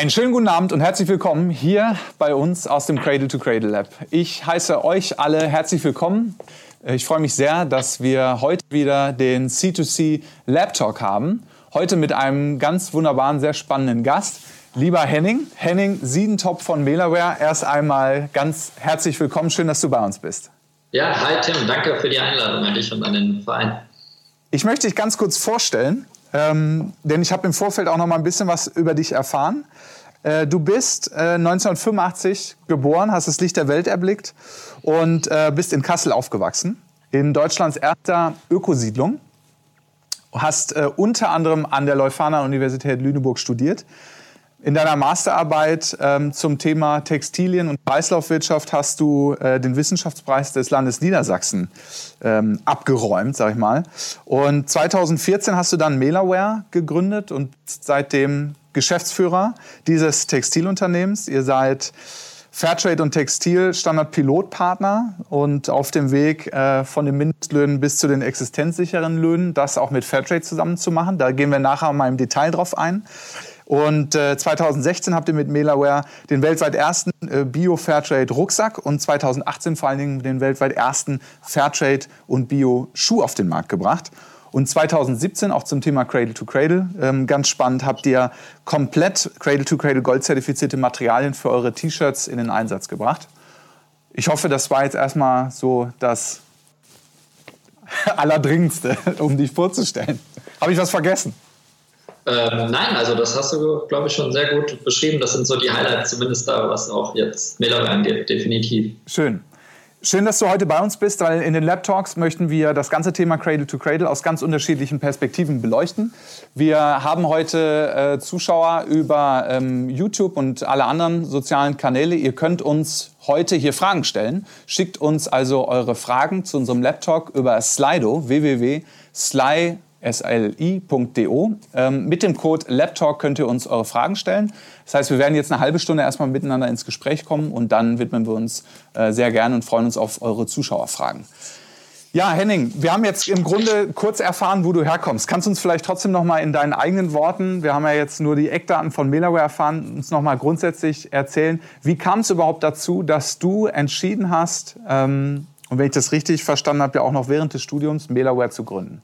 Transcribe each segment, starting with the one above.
Einen schönen guten Abend und herzlich willkommen hier bei uns aus dem Cradle to Cradle Lab. Ich heiße euch alle herzlich willkommen. Ich freue mich sehr, dass wir heute wieder den C2C Lab Talk haben. Heute mit einem ganz wunderbaren, sehr spannenden Gast. Lieber Henning, Henning Siedentop von Mailaware, erst einmal ganz herzlich willkommen. Schön, dass du bei uns bist. Ja, hi Tim, danke für die Einladung an dich und an den Verein. Ich möchte dich ganz kurz vorstellen, ähm, denn ich habe im Vorfeld auch noch mal ein bisschen was über dich erfahren. Äh, du bist äh, 1985 geboren, hast das Licht der Welt erblickt und äh, bist in Kassel aufgewachsen, in Deutschlands erster Ökosiedlung. Hast äh, unter anderem an der Leuphana Universität Lüneburg studiert. In deiner Masterarbeit ähm, zum Thema Textilien und Kreislaufwirtschaft hast du äh, den Wissenschaftspreis des Landes Niedersachsen ähm, abgeräumt, sag ich mal. Und 2014 hast du dann Melaware gegründet und seitdem Geschäftsführer dieses Textilunternehmens. Ihr seid Fairtrade und Textil Standard Pilotpartner und auf dem Weg äh, von den Mindestlöhnen bis zu den existenzsicheren Löhnen, das auch mit Fairtrade zusammen zu machen. Da gehen wir nachher mal im Detail drauf ein. Und äh, 2016 habt ihr mit Melaware den weltweit ersten äh, Bio-Fairtrade Rucksack und 2018 vor allen Dingen den weltweit ersten Fairtrade und Bio-Schuh auf den Markt gebracht. Und 2017 auch zum Thema Cradle to Cradle. Ähm, ganz spannend habt ihr komplett Cradle to Cradle Gold zertifizierte Materialien für eure T-Shirts in den Einsatz gebracht. Ich hoffe, das war jetzt erstmal so das Allerdringendste, um dich vorzustellen. Habe ich was vergessen? Ähm, nein, also das hast du, glaube ich, schon sehr gut beschrieben. Das sind so die Highlights, zumindest da, was auch jetzt Mailer angeht, definitiv. Schön. Schön, dass du heute bei uns bist, weil in den Lab Talks möchten wir das ganze Thema Cradle to Cradle aus ganz unterschiedlichen Perspektiven beleuchten. Wir haben heute äh, Zuschauer über ähm, YouTube und alle anderen sozialen Kanäle. Ihr könnt uns heute hier Fragen stellen. Schickt uns also eure Fragen zu unserem Lab Talk über Slido www.slido sli.do. Ähm, mit dem Code LabTalk könnt ihr uns eure Fragen stellen. Das heißt, wir werden jetzt eine halbe Stunde erstmal miteinander ins Gespräch kommen und dann widmen wir uns äh, sehr gerne und freuen uns auf eure Zuschauerfragen. Ja, Henning, wir haben jetzt im Grunde kurz erfahren, wo du herkommst. Kannst du uns vielleicht trotzdem noch mal in deinen eigenen Worten, wir haben ja jetzt nur die Eckdaten von Melaware erfahren, uns noch mal grundsätzlich erzählen, wie kam es überhaupt dazu, dass du entschieden hast, ähm, und wenn ich das richtig verstanden habe, ja auch noch während des Studiums Melaware zu gründen?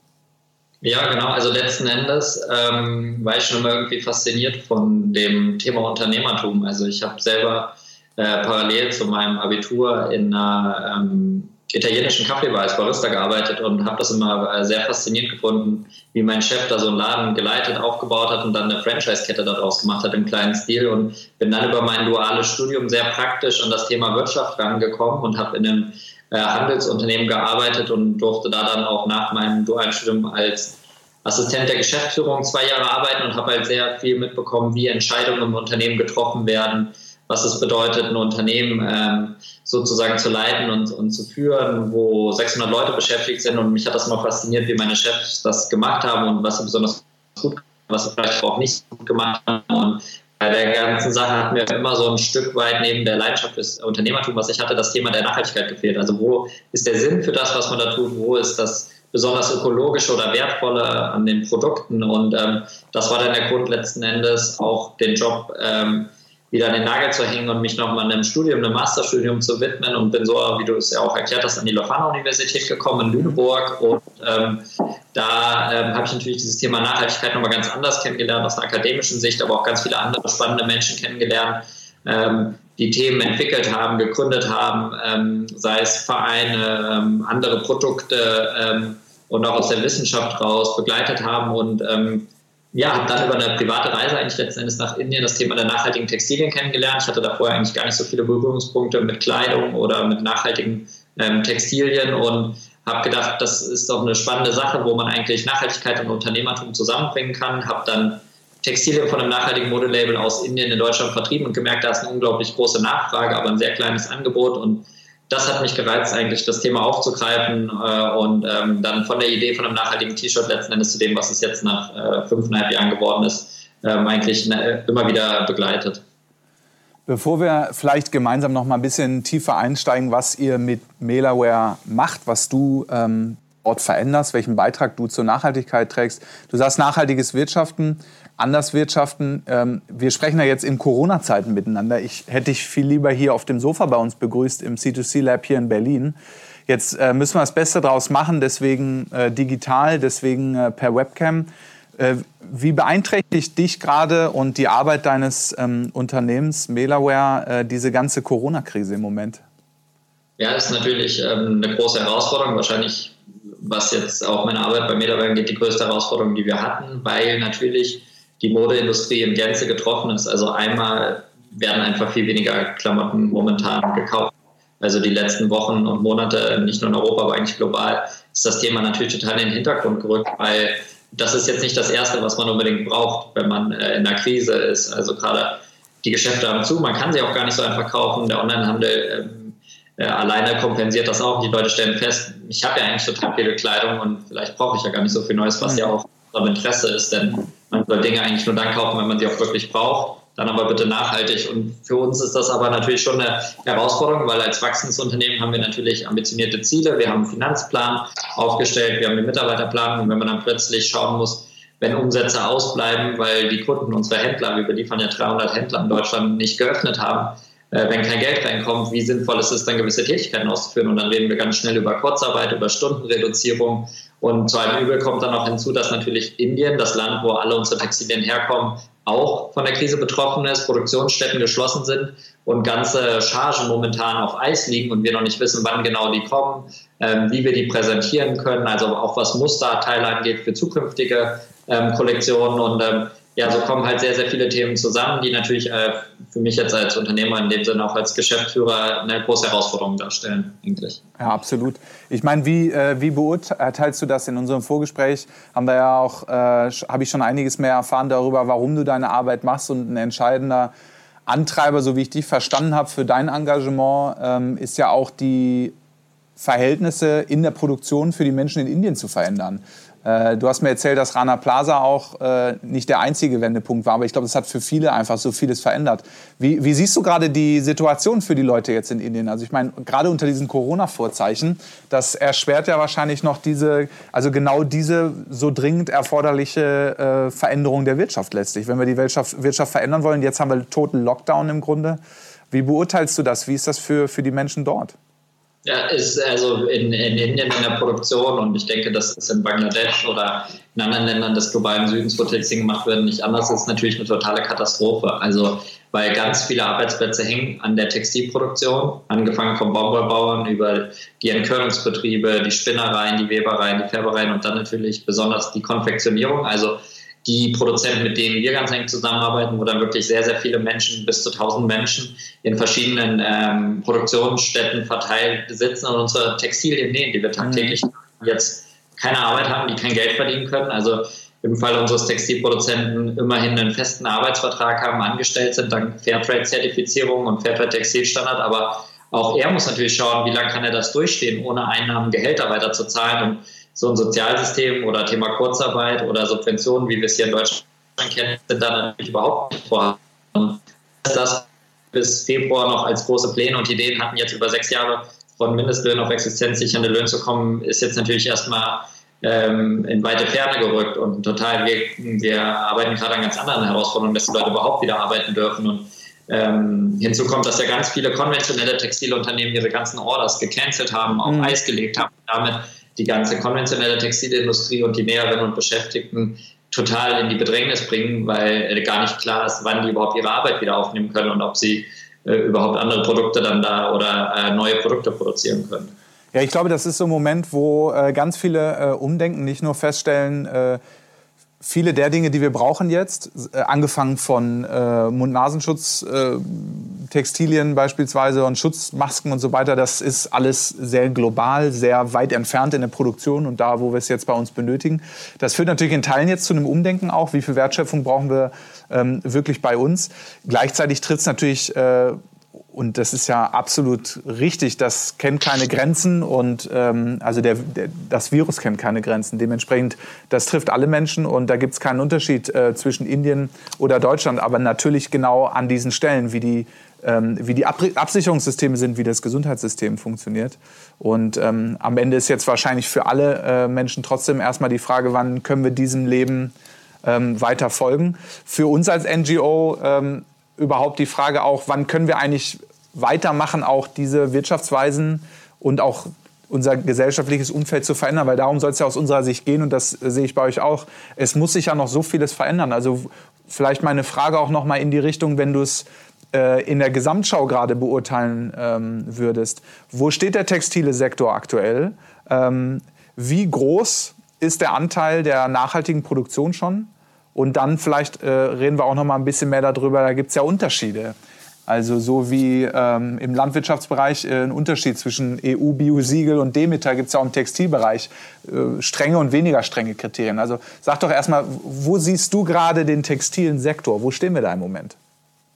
Ja, genau. Also letzten Endes ähm, war ich schon immer irgendwie fasziniert von dem Thema Unternehmertum. Also ich habe selber äh, parallel zu meinem Abitur in einer ähm, italienischen Kaffeebar als Barista gearbeitet und habe das immer äh, sehr faszinierend gefunden, wie mein Chef da so einen Laden geleitet, aufgebaut hat und dann eine Franchise-Kette daraus gemacht hat im kleinen Stil und bin dann über mein duales Studium sehr praktisch an das Thema Wirtschaft rangekommen und habe in einem äh, Handelsunternehmen gearbeitet und durfte da dann auch nach meinem dualen Studium als Assistent der Geschäftsführung zwei Jahre arbeiten und habe halt sehr viel mitbekommen, wie Entscheidungen im Unternehmen getroffen werden, was es bedeutet, ein Unternehmen ähm, sozusagen zu leiten und, und zu führen, wo 600 Leute beschäftigt sind. Und mich hat das immer fasziniert, wie meine Chefs das gemacht haben und was sie besonders gut, was sie vielleicht auch nicht gut gemacht haben. Und bei der ganzen Sache hat mir immer so ein Stück weit neben der Leidenschaft fürs Unternehmertum, was ich hatte, das Thema der Nachhaltigkeit gefehlt. Also wo ist der Sinn für das, was man da tut? Wo ist das besonders ökologische oder wertvolle an den Produkten? Und ähm, das war dann der Grund letzten Endes, auch den Job ähm, wieder an den Nagel zu hängen und mich nochmal einem Studium, einem Masterstudium zu widmen und bin so, wie du es ja auch erklärt hast, an die Leuphana-Universität gekommen in Lüneburg und ähm, da ähm, habe ich natürlich dieses Thema Nachhaltigkeit nochmal ganz anders kennengelernt, aus einer akademischen Sicht, aber auch ganz viele andere spannende Menschen kennengelernt, ähm, die Themen entwickelt haben, gegründet haben, ähm, sei es Vereine, ähm, andere Produkte ähm, und auch aus der Wissenschaft raus begleitet haben und ja, habe dann über eine private Reise eigentlich letzten Endes nach Indien das Thema der nachhaltigen Textilien kennengelernt. Ich hatte da vorher eigentlich gar nicht so viele Berührungspunkte mit Kleidung oder mit nachhaltigen ähm, Textilien und habe gedacht, das ist doch eine spannende Sache, wo man eigentlich Nachhaltigkeit und Unternehmertum zusammenbringen kann. Habe dann Textilien von einem nachhaltigen Modelabel aus Indien in Deutschland vertrieben und gemerkt, da ist eine unglaublich große Nachfrage, aber ein sehr kleines Angebot und das hat mich gereizt, eigentlich das Thema aufzugreifen äh, und ähm, dann von der Idee von einem nachhaltigen T-Shirt letzten Endes zu dem, was es jetzt nach äh, fünfeinhalb Jahren geworden ist, ähm, eigentlich ne, immer wieder begleitet. Bevor wir vielleicht gemeinsam noch mal ein bisschen tiefer einsteigen, was ihr mit Mailaware macht, was du ähm, dort veränderst, welchen Beitrag du zur Nachhaltigkeit trägst. Du sagst nachhaltiges Wirtschaften. anders wirtschaften. Ähm, wir sprechen ja jetzt in Corona-Zeiten miteinander. Ich hätte dich viel lieber hier auf dem Sofa bei uns begrüßt im C2C Lab hier in Berlin. Jetzt äh, müssen wir das Beste daraus machen, deswegen äh, digital, deswegen äh, per Webcam. Äh, wie beeinträchtigt dich gerade und die Arbeit deines ähm, Unternehmens Melaware äh, diese ganze Corona-Krise im Moment? Ja, ist natürlich ähm, eine große Herausforderung. Wahrscheinlich, was jetzt auch meine Arbeit bei Melaware angeht, die größte Herausforderung, die wir hatten, weil natürlich die Modeindustrie in Gänze getroffen ist. Also einmal werden einfach viel weniger Klamotten momentan gekauft. Also die letzten Wochen und Monate, nicht nur in Europa, aber eigentlich global, ist das Thema natürlich total in den Hintergrund gerückt, weil das ist jetzt nicht das Erste, was man unbedingt braucht, wenn man äh, in einer Krise ist. Also gerade die Geschäfte haben zu, man kann sie auch gar nicht so einfach kaufen. Der Onlinehandel ähm, äh, alleine kompensiert das auch. Die Leute stellen fest, ich habe ja eigentlich total viele Kleidung und vielleicht brauche ich ja gar nicht so viel Neues, was ja auch unserem Interesse ist, denn man soll Dinge eigentlich nur dann kaufen, wenn man sie auch wirklich braucht dann aber bitte nachhaltig. Und für uns ist das aber natürlich schon eine Herausforderung, weil als Wachstumsunternehmen haben wir natürlich ambitionierte Ziele. Wir haben einen Finanzplan aufgestellt, wir haben eine Mitarbeiterplanung. Und wenn man dann plötzlich schauen muss, wenn Umsätze ausbleiben, weil die Kunden, unsere Händler, wir beliefern ja 300 Händler in Deutschland, nicht geöffnet haben, äh, wenn kein Geld reinkommt, wie sinnvoll ist es dann, gewisse Tätigkeiten auszuführen? Und dann reden wir ganz schnell über Kurzarbeit, über Stundenreduzierung. Und zu einem Übel kommt dann auch hinzu, dass natürlich Indien, das Land, wo alle unsere Textilien herkommen, auch von der Krise betroffen ist, Produktionsstätten geschlossen sind und ganze Chargen momentan auf Eis liegen und wir noch nicht wissen, wann genau die kommen, ähm, wie wir die präsentieren können, also auch was Musterteile angeht für zukünftige ähm, Kollektionen. Und ähm, ja, so kommen halt sehr, sehr viele Themen zusammen, die natürlich äh, für mich jetzt als Unternehmer in dem Sinne auch als Geschäftsführer eine große Herausforderung darstellen, eigentlich. Ja, absolut. Ich meine, wie, äh, wie beurteilst du das in unserem Vorgespräch? Haben wir ja auch, äh, habe ich schon einiges mehr erfahren darüber, warum du deine Arbeit machst und ein entscheidender Antreiber, so wie ich dich verstanden habe, für dein Engagement ähm, ist ja auch die Verhältnisse in der Produktion für die Menschen in Indien zu verändern. Äh, du hast mir erzählt, dass Rana Plaza auch äh, nicht der einzige Wendepunkt war, aber ich glaube, das hat für viele einfach so vieles verändert. Wie, wie siehst du gerade die Situation für die Leute jetzt in Indien? Also ich meine, gerade unter diesen Corona-Vorzeichen, das erschwert ja wahrscheinlich noch diese, also genau diese so dringend erforderliche äh, Veränderung der Wirtschaft letztlich. Wenn wir die Wirtschaft, Wirtschaft verändern wollen, jetzt haben wir total Lockdown im Grunde. Wie beurteilst du das? Wie ist das für, für die Menschen dort? Ja, ist also in, in Indien in der Produktion und ich denke, dass es in Bangladesch oder in anderen Ländern des globalen Südens, wo Textil gemacht wird, nicht anders ist, natürlich eine totale Katastrophe. Also, weil ganz viele Arbeitsplätze hängen an der Textilproduktion, angefangen vom Baumwollbauern über die Entkörnungsbetriebe, die Spinnereien, die Webereien, die Färbereien und dann natürlich besonders die Konfektionierung. Also, die Produzenten, mit denen wir ganz eng zusammenarbeiten, wo dann wirklich sehr, sehr viele Menschen, bis zu 1000 Menschen in verschiedenen ähm, Produktionsstätten verteilt sitzen und unsere Textilien nähen, die wir tagtäglich mhm. jetzt keine Arbeit haben, die kein Geld verdienen können. Also im Fall unseres Textilproduzenten immerhin einen festen Arbeitsvertrag haben, angestellt sind, dank Fairtrade-Zertifizierung und Fairtrade-Textilstandard, aber auch er muss natürlich schauen, wie lange kann er das durchstehen, ohne Einnahmen Gehälter weiter zu zahlen. Und so ein Sozialsystem oder Thema Kurzarbeit oder Subventionen, wie wir es hier in Deutschland kennen, sind da natürlich überhaupt nicht vorhanden. Das bis Februar noch als große Pläne und Ideen hatten, jetzt über sechs Jahre von Mindestlöhnen auf existenzsichernde Löhne zu kommen, ist jetzt natürlich erstmal ähm, in weite Ferne gerückt und total, wir, wir arbeiten gerade an ganz anderen Herausforderungen, dass die Leute überhaupt wieder arbeiten dürfen und ähm, hinzu kommt, dass ja ganz viele konventionelle Textilunternehmen ihre ganzen Orders gecancelt haben, auf mhm. Eis gelegt haben, damit die ganze konventionelle Textilindustrie und die Näherinnen und Beschäftigten total in die Bedrängnis bringen, weil äh, gar nicht klar ist, wann die überhaupt ihre Arbeit wieder aufnehmen können und ob sie äh, überhaupt andere Produkte dann da oder äh, neue Produkte produzieren können. Ja, ich glaube, das ist so ein Moment, wo äh, ganz viele äh, umdenken, nicht nur feststellen, äh, viele der Dinge, die wir brauchen jetzt, äh, angefangen von äh, Mund-Nasenschutz, äh, Textilien beispielsweise und Schutzmasken und so weiter, das ist alles sehr global, sehr weit entfernt in der Produktion und da, wo wir es jetzt bei uns benötigen. Das führt natürlich in Teilen jetzt zu einem Umdenken auch, wie viel Wertschöpfung brauchen wir ähm, wirklich bei uns. Gleichzeitig tritt es natürlich äh, und das ist ja absolut richtig. Das kennt keine Grenzen und ähm, also der, der, das Virus kennt keine Grenzen. Dementsprechend, das trifft alle Menschen und da gibt es keinen Unterschied äh, zwischen Indien oder Deutschland, aber natürlich genau an diesen Stellen, wie die, ähm, wie die Ab Absicherungssysteme sind, wie das Gesundheitssystem funktioniert. Und ähm, am Ende ist jetzt wahrscheinlich für alle äh, Menschen trotzdem erstmal die Frage, wann können wir diesem Leben ähm, weiter folgen. Für uns als NGO ähm, überhaupt die Frage auch, wann können wir eigentlich weitermachen, auch diese Wirtschaftsweisen und auch unser gesellschaftliches Umfeld zu verändern, weil darum soll es ja aus unserer Sicht gehen und das sehe ich bei euch auch. Es muss sich ja noch so vieles verändern. Also vielleicht meine Frage auch noch mal in die Richtung, wenn du es äh, in der Gesamtschau gerade beurteilen ähm, würdest. Wo steht der textile Sektor aktuell? Ähm, wie groß ist der Anteil der nachhaltigen Produktion schon? Und dann vielleicht äh, reden wir auch noch mal ein bisschen mehr darüber, da gibt es ja Unterschiede. Also so wie ähm, im Landwirtschaftsbereich äh, ein Unterschied zwischen EU-Biosiegel und Demeter gibt es ja auch im Textilbereich äh, strenge und weniger strenge Kriterien. Also sag doch erstmal, wo siehst du gerade den textilen Sektor? Wo stehen wir da im Moment?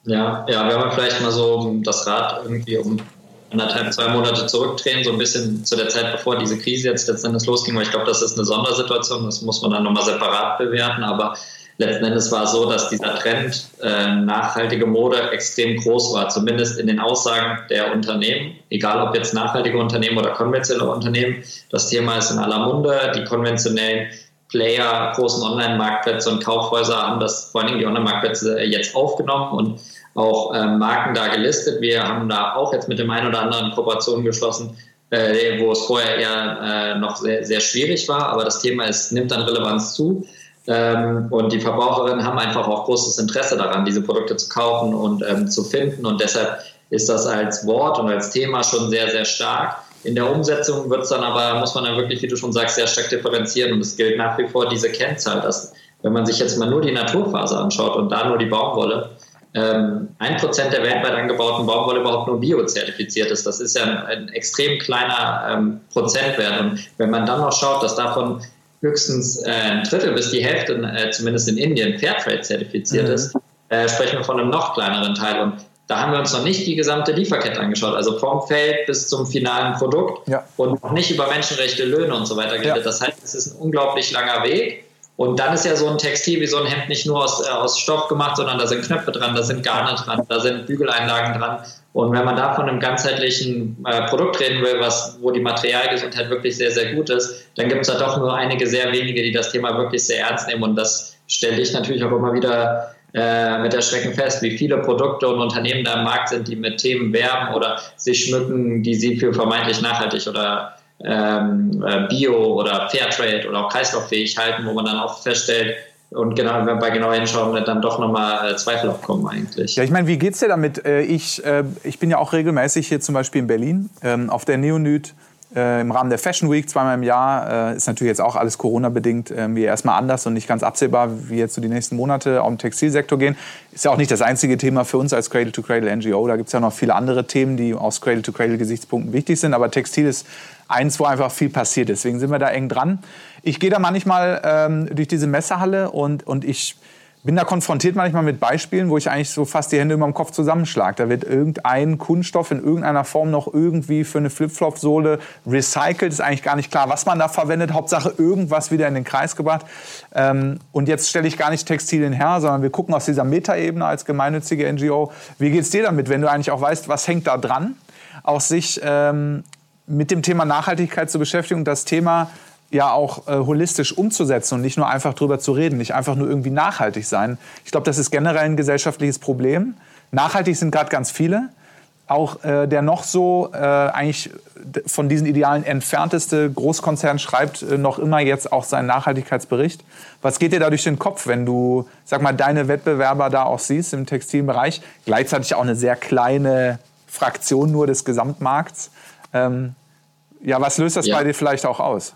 Ja, ja, wenn wir vielleicht mal so das Rad irgendwie um anderthalb, zwei Monate zurückdrehen, so ein bisschen zu der Zeit, bevor diese Krise jetzt letztendlich losging, weil ich glaube, das ist eine Sondersituation, das muss man dann nochmal separat bewerten, aber letzten Endes war so, dass dieser Trend äh, nachhaltige Mode extrem groß war, zumindest in den Aussagen der Unternehmen, egal ob jetzt nachhaltige Unternehmen oder konventionelle Unternehmen. Das Thema ist in aller Munde. Die konventionellen Player, großen Online-Marktplätze und Kaufhäuser haben das, vor allem die Online-Marktplätze, jetzt aufgenommen und auch äh, Marken da gelistet. Wir haben da auch jetzt mit dem einen oder anderen Kooperationen geschlossen, äh, wo es vorher eher äh, noch sehr, sehr schwierig war. Aber das Thema ist, nimmt dann Relevanz zu. Ähm, und die Verbraucherinnen haben einfach auch großes Interesse daran, diese Produkte zu kaufen und ähm, zu finden. Und deshalb ist das als Wort und als Thema schon sehr, sehr stark. In der Umsetzung wird es dann aber, muss man dann wirklich, wie du schon sagst, sehr stark differenzieren. Und es gilt nach wie vor diese Kennzahl, dass wenn man sich jetzt mal nur die Naturfaser anschaut und da nur die Baumwolle, ähm, ein Prozent der weltweit angebauten Baumwolle überhaupt nur biozertifiziert ist. Das ist ja ein, ein extrem kleiner ähm, Prozentwert. Und wenn man dann noch schaut, dass davon höchstens äh, ein Drittel bis die Hälfte, äh, zumindest in Indien, Fairtrade zertifiziert mhm. ist, äh, sprechen wir von einem noch kleineren Teil. Und da haben wir uns noch nicht die gesamte Lieferkette angeschaut, also vom Feld bis zum finalen Produkt ja. und noch nicht über Menschenrechte, Löhne und so weiter geredet. Ja. Das heißt, es ist ein unglaublich langer Weg. Und dann ist ja so ein Textil wie so ein Hemd nicht nur aus, äh, aus Stoff gemacht, sondern da sind Knöpfe dran, da sind Garne dran, da sind Bügeleinlagen dran. Und wenn man da von einem ganzheitlichen äh, Produkt reden will, was, wo die Materialgesundheit wirklich sehr, sehr gut ist, dann gibt es da doch nur einige sehr wenige, die das Thema wirklich sehr ernst nehmen. Und das stelle ich natürlich auch immer wieder äh, mit Erschrecken fest, wie viele Produkte und Unternehmen da im Markt sind, die mit Themen werben oder sich schmücken, die sie für vermeintlich nachhaltig oder ähm, äh, Bio oder Fairtrade oder auch kreislauffähig halten, wo man dann auch feststellt, und genau, wenn bei genauer hinschauen, dann doch nochmal äh, Zweifel aufkommen eigentlich. Ja, ich meine, wie geht's dir damit? Äh, ich, ich bin ja auch regelmäßig hier zum Beispiel in Berlin ähm, auf der Neonyd äh, im Rahmen der Fashion Week zweimal im Jahr. Äh, ist natürlich jetzt auch alles Corona-bedingt äh, wie erstmal anders und nicht ganz absehbar, wie jetzt so die nächsten Monate auch im Textilsektor gehen. Ist ja auch nicht das einzige Thema für uns als Cradle-to-Cradle-NGO. Da gibt es ja noch viele andere Themen, die aus Cradle-to-Cradle-Gesichtspunkten wichtig sind. Aber Textil ist eins, wo einfach viel passiert. Deswegen sind wir da eng dran. Ich gehe da manchmal ähm, durch diese Messehalle und, und ich bin da konfrontiert manchmal mit Beispielen, wo ich eigentlich so fast die Hände über dem Kopf zusammenschlage. Da wird irgendein Kunststoff in irgendeiner Form noch irgendwie für eine Flipflop-Sohle recycelt. Ist eigentlich gar nicht klar, was man da verwendet. Hauptsache irgendwas wieder in den Kreis gebracht. Ähm, und jetzt stelle ich gar nicht Textilien her, sondern wir gucken aus dieser Metaebene als gemeinnützige NGO. Wie geht es dir damit, wenn du eigentlich auch weißt, was hängt da dran? Auch sich ähm, mit dem Thema Nachhaltigkeit zu beschäftigen das Thema ja auch äh, holistisch umzusetzen und nicht nur einfach drüber zu reden, nicht einfach nur irgendwie nachhaltig sein. Ich glaube, das ist generell ein gesellschaftliches Problem. Nachhaltig sind gerade ganz viele. Auch äh, der noch so äh, eigentlich von diesen Idealen entfernteste Großkonzern schreibt äh, noch immer jetzt auch seinen Nachhaltigkeitsbericht. Was geht dir da durch den Kopf, wenn du, sag mal, deine Wettbewerber da auch siehst im Textilbereich? Gleichzeitig auch eine sehr kleine Fraktion nur des Gesamtmarkts. Ähm, ja, was löst das ja. bei dir vielleicht auch aus?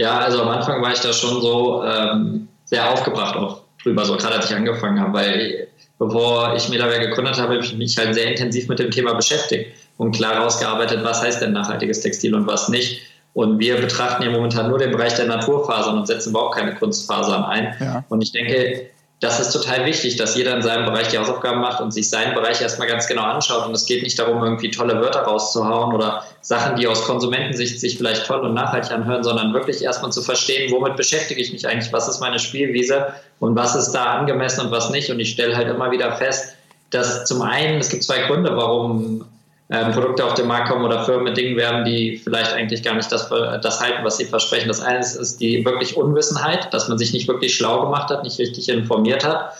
Ja, also am Anfang war ich da schon so ähm, sehr aufgebracht auch drüber, so gerade als ich angefangen habe, weil bevor ich mir dabei gegründet habe, habe ich mich halt sehr intensiv mit dem Thema beschäftigt und klar herausgearbeitet, was heißt denn nachhaltiges Textil und was nicht. Und wir betrachten ja momentan nur den Bereich der Naturfasern und setzen überhaupt keine Kunstfasern ein. Ja. Und ich denke, das ist total wichtig, dass jeder in seinem Bereich die Hausaufgaben macht und sich seinen Bereich erstmal ganz genau anschaut. Und es geht nicht darum, irgendwie tolle Wörter rauszuhauen oder Sachen, die aus Konsumentensicht sich vielleicht toll und nachhaltig anhören, sondern wirklich erstmal zu verstehen, womit beschäftige ich mich eigentlich, was ist meine Spielwiese und was ist da angemessen und was nicht. Und ich stelle halt immer wieder fest, dass zum einen, es gibt zwei Gründe, warum ähm, Produkte auf den Markt kommen oder Firmen mit Dingen werben, die vielleicht eigentlich gar nicht das, das halten, was sie versprechen. Das eine ist die wirklich Unwissenheit, dass man sich nicht wirklich schlau gemacht hat, nicht richtig informiert hat.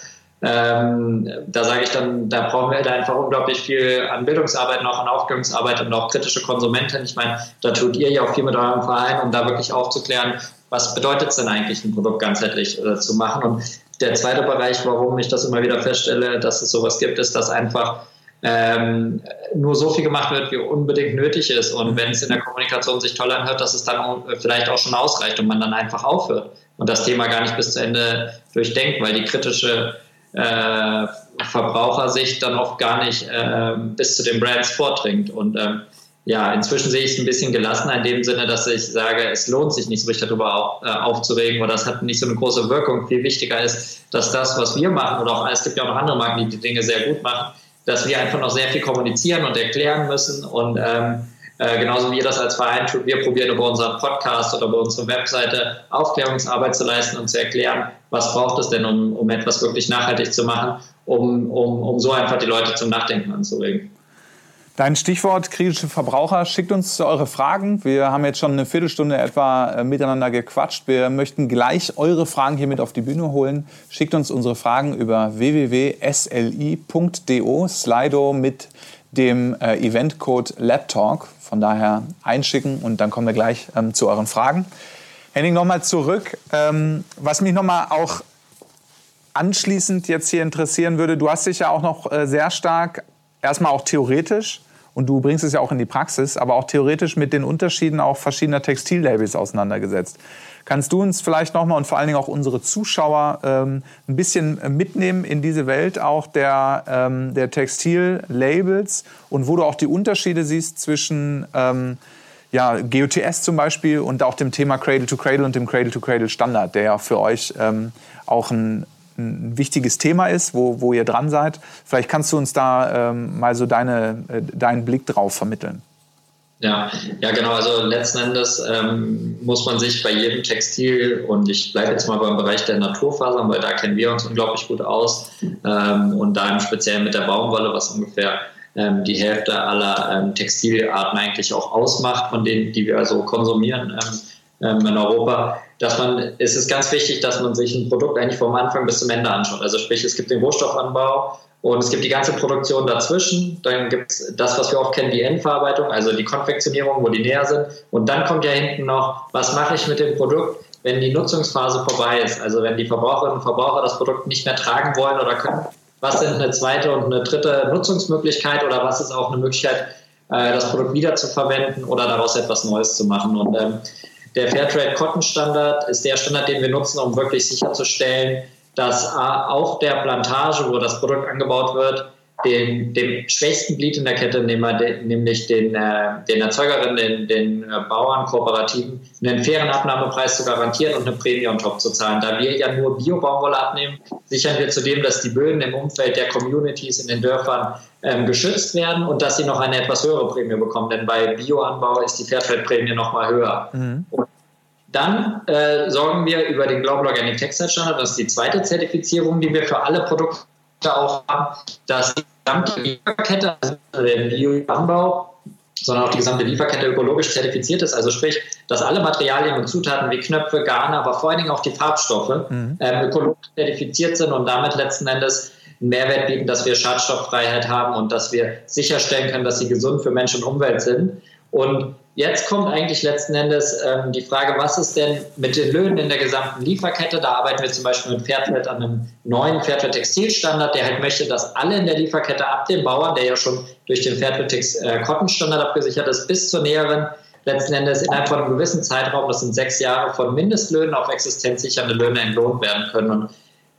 Ähm, da sage ich dann, da brauchen wir halt einfach unglaublich viel an Bildungsarbeit noch, an Aufklärungsarbeit und auch kritische Konsumenten. Ich meine, da tut ihr ja auch viel mit eurem Verein, um da wirklich aufzuklären, was bedeutet es denn eigentlich, ein Produkt ganzheitlich äh, zu machen. Und der zweite Bereich, warum ich das immer wieder feststelle, dass es sowas gibt, ist, dass einfach ähm, nur so viel gemacht wird, wie unbedingt nötig ist. Und wenn es in der Kommunikation sich toll anhört, dass es dann vielleicht auch schon ausreicht und man dann einfach aufhört und das Thema gar nicht bis zu Ende durchdenkt, weil die kritische äh, Verbrauchersicht dann oft gar nicht äh, bis zu den Brands vordringt. Und ähm, ja, inzwischen sehe ich es ein bisschen gelassener in dem Sinne, dass ich sage, es lohnt sich nicht so richtig darüber äh, aufzuregen oder das hat nicht so eine große Wirkung. Viel wichtiger ist, dass das, was wir machen, oder auch es gibt ja auch noch andere Marken, die die Dinge sehr gut machen, dass wir einfach noch sehr viel kommunizieren und erklären müssen und ähm, äh, genauso wie ihr das als Verein tut, wir probieren über unseren Podcast oder über unsere Webseite Aufklärungsarbeit zu leisten und zu erklären, was braucht es denn, um, um etwas wirklich nachhaltig zu machen, um, um, um so einfach die Leute zum Nachdenken anzuregen. Dein Stichwort kritische Verbraucher. Schickt uns eure Fragen. Wir haben jetzt schon eine Viertelstunde etwa äh, miteinander gequatscht. Wir möchten gleich eure Fragen hier mit auf die Bühne holen. Schickt uns unsere Fragen über www.sli.do, Slido mit dem äh, Eventcode LabTalk. Von daher einschicken und dann kommen wir gleich ähm, zu euren Fragen. Henning, nochmal zurück. Ähm, was mich nochmal auch anschließend jetzt hier interessieren würde, du hast dich ja auch noch äh, sehr stark, erstmal auch theoretisch, und du bringst es ja auch in die Praxis, aber auch theoretisch mit den Unterschieden auch verschiedener Textillabels auseinandergesetzt. Kannst du uns vielleicht nochmal und vor allen Dingen auch unsere Zuschauer ähm, ein bisschen mitnehmen in diese Welt auch der, ähm, der Textillabels und wo du auch die Unterschiede siehst zwischen ähm, ja, GOTS zum Beispiel und auch dem Thema Cradle to Cradle und dem Cradle to Cradle Standard, der ja für euch ähm, auch ein, ein wichtiges Thema ist, wo, wo ihr dran seid. Vielleicht kannst du uns da ähm, mal so deine, äh, deinen Blick drauf vermitteln. Ja, ja, genau. Also letzten Endes ähm, muss man sich bei jedem Textil und ich bleibe jetzt mal beim Bereich der Naturfasern, weil da kennen wir uns unglaublich gut aus ähm, und da im Speziellen mit der Baumwolle, was ungefähr ähm, die Hälfte aller ähm, Textilarten eigentlich auch ausmacht, von denen, die wir also konsumieren ähm, in Europa, dass man, es ist ganz wichtig, dass man sich ein Produkt eigentlich vom Anfang bis zum Ende anschaut. Also sprich, es gibt den Rohstoffanbau, und es gibt die ganze Produktion dazwischen. Dann gibt es das, was wir auch kennen, die Endverarbeitung, also die Konfektionierung, wo die näher sind. Und dann kommt ja hinten noch, was mache ich mit dem Produkt, wenn die Nutzungsphase vorbei ist? Also wenn die Verbraucherinnen und Verbraucher das Produkt nicht mehr tragen wollen oder können. Was sind eine zweite und eine dritte Nutzungsmöglichkeit oder was ist auch eine Möglichkeit, äh, das Produkt wieder zu verwenden oder daraus etwas Neues zu machen? Und ähm, der Fairtrade Cotton Standard ist der Standard, den wir nutzen, um wirklich sicherzustellen, dass auf der Plantage, wo das Produkt angebaut wird, den, dem schwächsten Glied in der Kette, nämlich den, äh, den Erzeugerinnen, den, den äh, Bauern, Kooperativen, einen fairen Abnahmepreis zu garantieren und eine Prämie on top zu zahlen. Da wir ja nur Bio-Baumwolle abnehmen, sichern wir zudem, dass die Böden im Umfeld der Communities in den Dörfern ähm, geschützt werden und dass sie noch eine etwas höhere Prämie bekommen. Denn bei Bioanbau ist die Fairtrade-Prämie noch mal höher. Mhm. Und dann äh, sorgen wir über den Global Organic Textile Standard, das ist die zweite Zertifizierung, die wir für alle Produkte auch haben, dass die gesamte Lieferkette, also der Bioanbau, sondern auch die gesamte Lieferkette ökologisch zertifiziert ist. Also sprich, dass alle Materialien und Zutaten wie Knöpfe, Garne, aber vor allen Dingen auch die Farbstoffe mhm. äh, ökologisch zertifiziert sind und damit letzten Endes einen Mehrwert bieten, dass wir Schadstofffreiheit haben und dass wir sicherstellen können, dass sie gesund für Mensch und Umwelt sind. Und jetzt kommt eigentlich letzten Endes ähm, die Frage, was ist denn mit den Löhnen in der gesamten Lieferkette? Da arbeiten wir zum Beispiel mit Fairtrade an einem neuen Fairtrade Textilstandard, der halt möchte, dass alle in der Lieferkette ab dem Bauern, der ja schon durch den Fairtrade äh, Cotton Standard abgesichert ist, bis zur näheren letzten Endes innerhalb von einem gewissen Zeitraum, das sind sechs Jahre, von Mindestlöhnen auf existenzsichernde Löhne entlohnt werden können. Und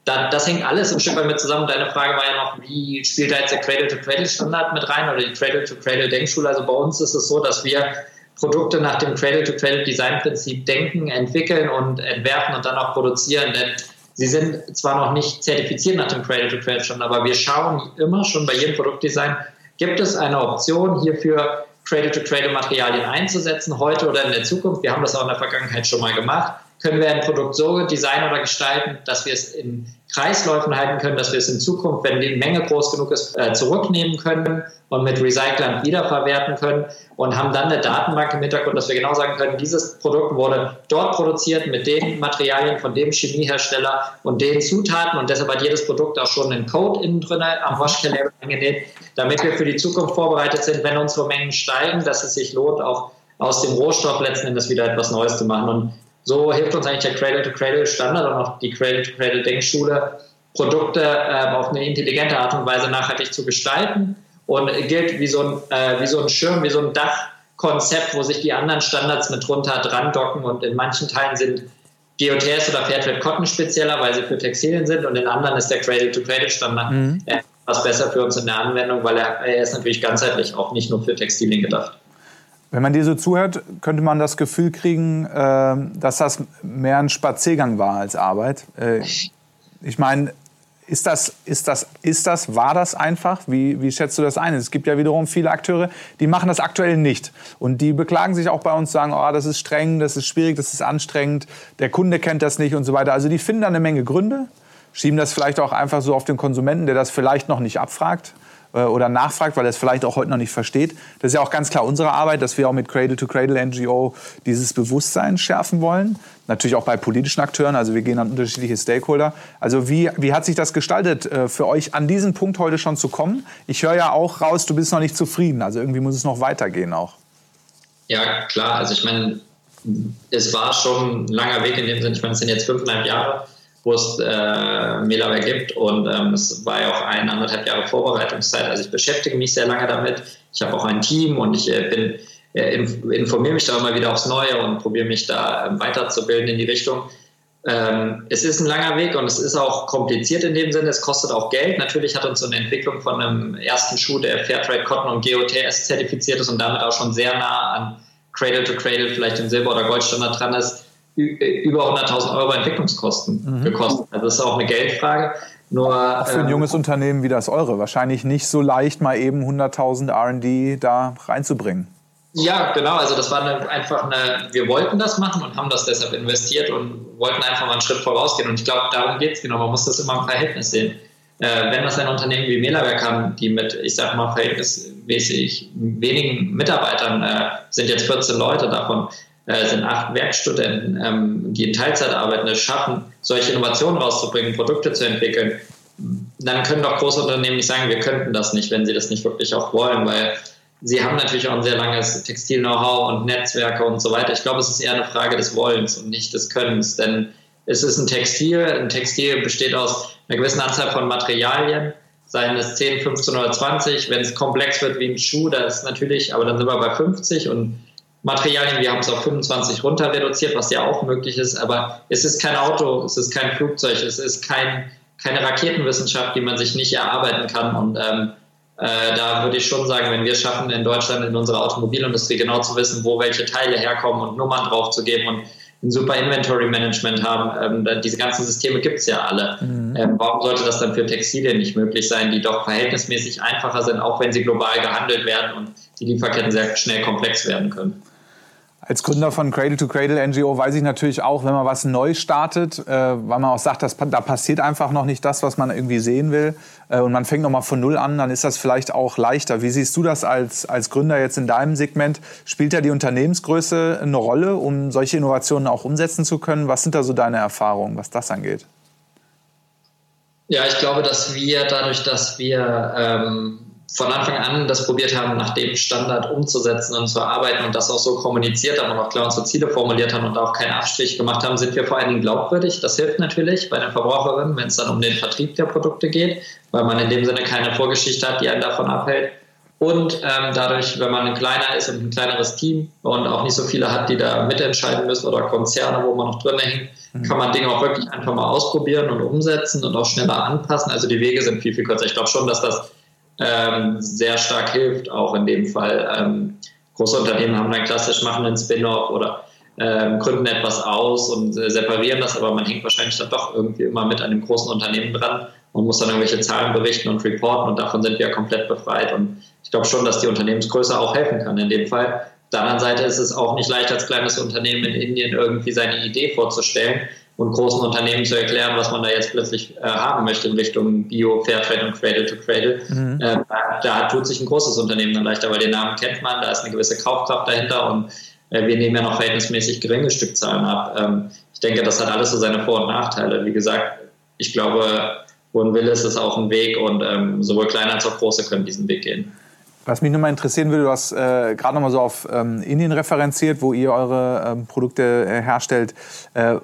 da, das hängt alles ein Stück weit mit zusammen. Deine Frage war ja noch, wie spielt da jetzt der Cradle-to-Cradle-Standard mit rein oder die Cradle-to-Cradle-Denkschule? Also bei uns ist es so, dass wir Produkte nach dem Cradle-to-Cradle-Design-Prinzip denken, entwickeln und entwerfen und dann auch produzieren. Denn sie sind zwar noch nicht zertifiziert nach dem Cradle-to-Cradle-Standard, aber wir schauen immer schon bei jedem Produktdesign, gibt es eine Option hierfür, Cradle-to-Cradle-Materialien einzusetzen, heute oder in der Zukunft. Wir haben das auch in der Vergangenheit schon mal gemacht können wir ein Produkt so designen oder gestalten, dass wir es in Kreisläufen halten können, dass wir es in Zukunft, wenn die Menge groß genug ist, äh, zurücknehmen können und mit Recyclern wiederverwerten können und haben dann eine Datenbank im Hintergrund, dass wir genau sagen können, dieses Produkt wurde dort produziert mit den Materialien von dem Chemiehersteller und den Zutaten und deshalb hat jedes Produkt auch schon einen Code innen drin am Waschkeller eingenäht, damit wir für die Zukunft vorbereitet sind, wenn unsere Mengen steigen, dass es sich lohnt, auch aus dem Rohstoff letzten Endes wieder etwas Neues zu machen. Und so hilft uns eigentlich der Cradle-to-Cradle-Standard und auch die Cradle-to-Cradle-Denkschule, Produkte äh, auf eine intelligente Art und Weise nachhaltig zu gestalten und gilt wie so ein, äh, wie so ein Schirm, wie so ein Dachkonzept, wo sich die anderen Standards mit drunter dran docken und in manchen Teilen sind GOTS oder Fairtrade Cotton spezieller, weil sie für Textilien sind und in anderen ist der Cradle-to-Cradle-Standard mhm. äh, was besser für uns in der Anwendung, weil er, er ist natürlich ganzheitlich auch nicht nur für Textilien gedacht. Wenn man dir so zuhört, könnte man das Gefühl kriegen, äh, dass das mehr ein Spaziergang war als Arbeit. Äh, ich meine, ist das, ist das, ist das, war das einfach? Wie, wie schätzt du das ein? Es gibt ja wiederum viele Akteure, die machen das aktuell nicht. Und die beklagen sich auch bei uns, sagen, oh, das ist streng, das ist schwierig, das ist anstrengend, der Kunde kennt das nicht und so weiter. Also die finden da eine Menge Gründe, schieben das vielleicht auch einfach so auf den Konsumenten, der das vielleicht noch nicht abfragt. Äh, oder nachfragt, weil er es vielleicht auch heute noch nicht versteht. Das ist ja auch ganz klar unsere Arbeit, dass wir auch mit Cradle to Cradle NGO dieses Bewusstsein schärfen wollen. Natürlich auch bei politischen Akteuren, also wir gehen an unterschiedliche Stakeholder. Also wie, wie hat sich das gestaltet äh, für euch, an diesen Punkt heute schon zu kommen? Ich höre ja auch raus, du bist noch nicht zufrieden, also irgendwie muss es noch weitergehen auch. Ja, klar, also ich meine, es war schon ein langer Weg in dem Sinne, ich meine, es sind jetzt fünfeinhalb Jahre wo es äh, Melaware gibt. Und ähm, es war ja auch eine anderthalb Jahre Vorbereitungszeit. Also ich beschäftige mich sehr lange damit. Ich habe auch ein Team und ich äh, bin äh, informiere mich da immer wieder aufs Neue und probiere mich da äh, weiterzubilden in die Richtung. Ähm, es ist ein langer Weg und es ist auch kompliziert in dem Sinne. Es kostet auch Geld. Natürlich hat uns so eine Entwicklung von einem ersten Schuh, der Fairtrade Cotton und GOTS zertifiziert ist und damit auch schon sehr nah an Cradle to Cradle, vielleicht im Silber- oder Goldstandard dran ist, über 100.000 Euro Entwicklungskosten mhm. gekostet. Also das ist auch eine Geldfrage. Nur, auch für ein äh, junges Unternehmen wie das eure wahrscheinlich nicht so leicht, mal eben 100.000 R&D da reinzubringen. Ja, genau. Also das war eine, einfach eine, wir wollten das machen und haben das deshalb investiert und wollten einfach mal einen Schritt vorausgehen. Und ich glaube, darum geht es genau. Man muss das immer im Verhältnis sehen. Äh, wenn das ein Unternehmen wie Melawerk haben, die mit, ich sag mal, verhältnismäßig wenigen Mitarbeitern äh, sind jetzt 14 Leute davon, äh, sind acht Werkstudenten, ähm, die in Teilzeit arbeiten, es schaffen, solche Innovationen rauszubringen, Produkte zu entwickeln, dann können doch große Unternehmen nicht sagen, wir könnten das nicht, wenn sie das nicht wirklich auch wollen, weil sie haben natürlich auch ein sehr langes Textil-Know-how und Netzwerke und so weiter. Ich glaube, es ist eher eine Frage des Wollens und nicht des Könnens, denn es ist ein Textil. Ein Textil besteht aus einer gewissen Anzahl von Materialien, seien es 10, 15 oder 20. Wenn es komplex wird wie ein Schuh, da ist natürlich, aber dann sind wir bei 50 und Materialien. Wir haben es auf 25 runter reduziert, was ja auch möglich ist. Aber es ist kein Auto, es ist kein Flugzeug, es ist kein, keine Raketenwissenschaft, die man sich nicht erarbeiten kann. Und ähm, äh, da würde ich schon sagen, wenn wir es schaffen, in Deutschland in unserer Automobilindustrie genau zu wissen, wo welche Teile herkommen und Nummern draufzugeben und ein super Inventory Management haben. Ähm, diese ganzen Systeme gibt es ja alle. Mhm. Ähm, warum sollte das dann für Textilien nicht möglich sein, die doch verhältnismäßig einfacher sind, auch wenn sie global gehandelt werden und die Lieferketten sehr schnell komplex werden können? Als Gründer von Cradle to Cradle NGO weiß ich natürlich auch, wenn man was neu startet, äh, weil man auch sagt, dass, da passiert einfach noch nicht das, was man irgendwie sehen will, äh, und man fängt nochmal von Null an, dann ist das vielleicht auch leichter. Wie siehst du das als, als Gründer jetzt in deinem Segment? Spielt da die Unternehmensgröße eine Rolle, um solche Innovationen auch umsetzen zu können? Was sind da so deine Erfahrungen, was das angeht? Ja, ich glaube, dass wir dadurch, dass wir ähm von Anfang an das probiert haben, nach dem Standard umzusetzen und zu arbeiten und das auch so kommuniziert haben und auch klar unsere Ziele formuliert haben und auch keinen Abstrich gemacht haben, sind wir vor allen Dingen glaubwürdig. Das hilft natürlich bei den Verbraucherinnen, wenn es dann um den Vertrieb der Produkte geht, weil man in dem Sinne keine Vorgeschichte hat, die einen davon abhält. Und ähm, dadurch, wenn man ein kleiner ist und ein kleineres Team und auch nicht so viele hat, die da mitentscheiden müssen oder Konzerne, wo man noch drin hängt, mhm. kann man Dinge auch wirklich einfach mal ausprobieren und umsetzen und auch schneller anpassen. Also die Wege sind viel, viel kürzer. Ich glaube schon, dass das ähm, sehr stark hilft, auch in dem Fall. Ähm, große Unternehmen haben dann klassisch machen einen Spin-off oder ähm, gründen etwas aus und äh, separieren das, aber man hängt wahrscheinlich dann doch irgendwie immer mit einem großen Unternehmen dran und muss dann irgendwelche Zahlen berichten und reporten und davon sind wir komplett befreit. Und ich glaube schon, dass die Unternehmensgröße auch helfen kann in dem Fall. der anderen Seite ist es auch nicht leicht, als kleines Unternehmen in Indien irgendwie seine Idee vorzustellen und großen Unternehmen zu erklären, was man da jetzt plötzlich äh, haben möchte in Richtung Bio, Fairtrade und Cradle to Cradle. Mhm. Äh, da tut sich ein großes Unternehmen dann leichter, weil den Namen kennt man, da ist eine gewisse Kaufkraft dahinter und äh, wir nehmen ja noch verhältnismäßig geringe Stückzahlen ab. Ähm, ich denke, das hat alles so seine Vor- und Nachteile. Wie gesagt, ich glaube, wo ein Wille ist, ist auch ein Weg und ähm, sowohl kleine als auch große können diesen Weg gehen. Was mich nur mal interessieren würde, du hast äh, gerade noch mal so auf ähm, Indien referenziert, wo ihr eure ähm, Produkte äh, herstellt. Äh,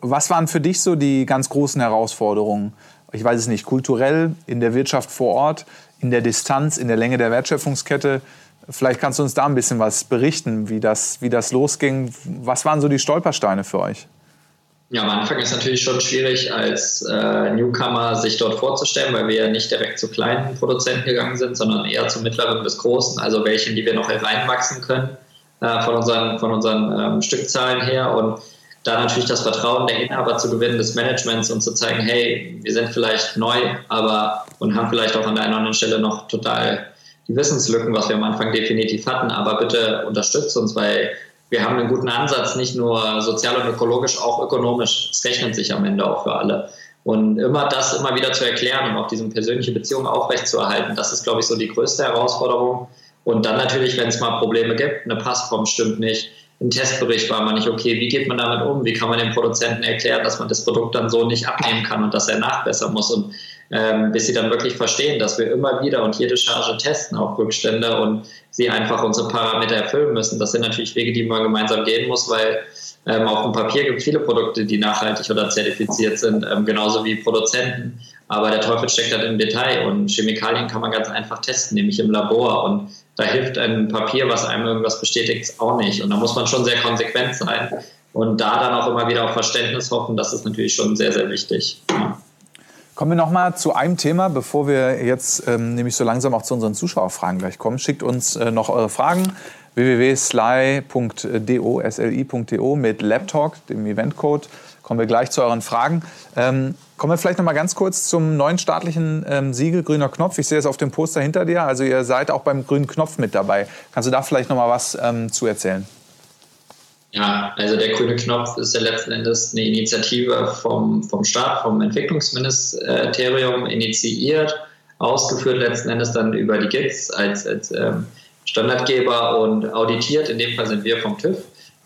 was waren für dich so die ganz großen Herausforderungen? Ich weiß es nicht, kulturell, in der Wirtschaft vor Ort, in der Distanz, in der Länge der Wertschöpfungskette. Vielleicht kannst du uns da ein bisschen was berichten, wie das, wie das losging. Was waren so die Stolpersteine für euch? Ja, am Anfang ist natürlich schon schwierig, als äh, Newcomer sich dort vorzustellen, weil wir ja nicht direkt zu kleinen Produzenten gegangen sind, sondern eher zu mittleren bis großen, also welchen, die wir noch reinwachsen können äh, von unseren, von unseren ähm, Stückzahlen her. Und da natürlich das Vertrauen der Inhaber zu gewinnen, des Managements und zu zeigen, hey, wir sind vielleicht neu, aber und haben vielleicht auch an der einen oder anderen Stelle noch total die Wissenslücken, was wir am Anfang definitiv hatten, aber bitte unterstützt uns, weil wir haben einen guten Ansatz, nicht nur sozial und ökologisch, auch ökonomisch. Es rechnet sich am Ende auch für alle. Und immer das immer wieder zu erklären und auch diese persönliche Beziehung aufrechtzuerhalten, das ist, glaube ich, so die größte Herausforderung. Und dann natürlich, wenn es mal Probleme gibt, eine Passform stimmt nicht, ein Testbericht war man nicht okay, wie geht man damit um, wie kann man dem Produzenten erklären, dass man das Produkt dann so nicht abnehmen kann und dass er nachbessern muss. Und ähm, bis sie dann wirklich verstehen, dass wir immer wieder und jede Charge testen auf Rückstände und sie einfach unsere Parameter erfüllen müssen. Das sind natürlich Wege, die man gemeinsam gehen muss, weil ähm, auf dem Papier gibt es viele Produkte, die nachhaltig oder zertifiziert sind, ähm, genauso wie Produzenten. Aber der Teufel steckt halt im Detail und Chemikalien kann man ganz einfach testen, nämlich im Labor. Und da hilft ein Papier, was einem irgendwas bestätigt, auch nicht. Und da muss man schon sehr konsequent sein und da dann auch immer wieder auf Verständnis hoffen. Das ist natürlich schon sehr, sehr wichtig. Ja. Kommen wir noch mal zu einem Thema, bevor wir jetzt ähm, nämlich so langsam auch zu unseren Zuschauerfragen gleich kommen. Schickt uns äh, noch eure Fragen www.sly.do, sli.do mit Laptalk, dem Eventcode. Kommen wir gleich zu euren Fragen. Ähm, kommen wir vielleicht noch mal ganz kurz zum neuen staatlichen ähm, Siegel Grüner Knopf. Ich sehe es auf dem Poster hinter dir. Also ihr seid auch beim Grünen Knopf mit dabei. Kannst du da vielleicht noch mal was ähm, zu erzählen? Ja, also der grüne Knopf ist ja letzten Endes eine Initiative vom, vom Staat, vom Entwicklungsministerium initiiert, ausgeführt letzten Endes dann über die GITS als, als ähm, Standardgeber und auditiert. In dem Fall sind wir vom TÜV.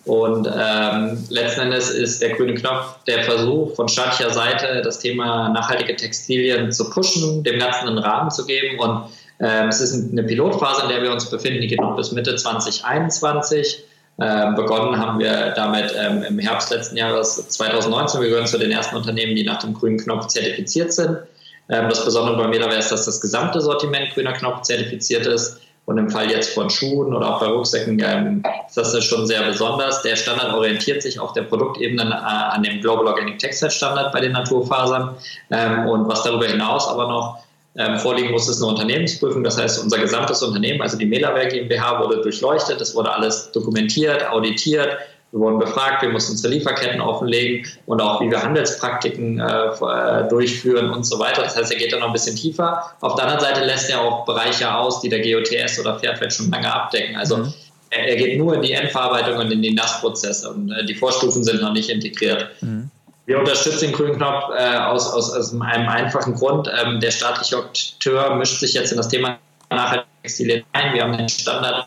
Und ähm, letzten Endes ist der grüne Knopf der Versuch von staatlicher Seite, das Thema nachhaltige Textilien zu pushen, dem Ganzen einen Rahmen zu geben. Und ähm, es ist eine Pilotphase, in der wir uns befinden, die geht noch bis Mitte 2021. Ähm, begonnen haben wir damit ähm, im Herbst letzten Jahres 2019. Wir gehören zu den ersten Unternehmen, die nach dem grünen Knopf zertifiziert sind. Ähm, das Besondere bei mir dabei ist, dass das gesamte Sortiment grüner Knopf zertifiziert ist. Und im Fall jetzt von Schuhen oder auch bei Rucksäcken ähm, ist das schon sehr besonders. Der Standard orientiert sich auf der Produktebene äh, an dem Global Organic Textile Standard bei den Naturfasern. Ähm, und was darüber hinaus aber noch ähm, vorliegen muss, ist eine Unternehmensprüfung. Das heißt, unser gesamtes Unternehmen, also die Melawerk GmbH, wurde durchleuchtet. Es wurde alles dokumentiert, auditiert. Wir wurden befragt, wir mussten unsere Lieferketten offenlegen und auch wie wir Handelspraktiken äh, äh, durchführen und so weiter. Das heißt, er geht da noch ein bisschen tiefer. Auf der anderen Seite lässt er auch Bereiche aus, die der GOTS oder Fairtrade schon lange abdecken. Also mhm. er, er, geht nur in die Endverarbeitung und in die Nassprozesse und äh, die Vorstufen sind noch nicht integriert. Mhm. Wir unterstützen den grünen Knopf äh, aus, aus, aus, einem einfachen Grund. Ähm, der staatliche Akteur mischt sich jetzt in das Thema Nachhaltigkeit ein. Wir haben den Standard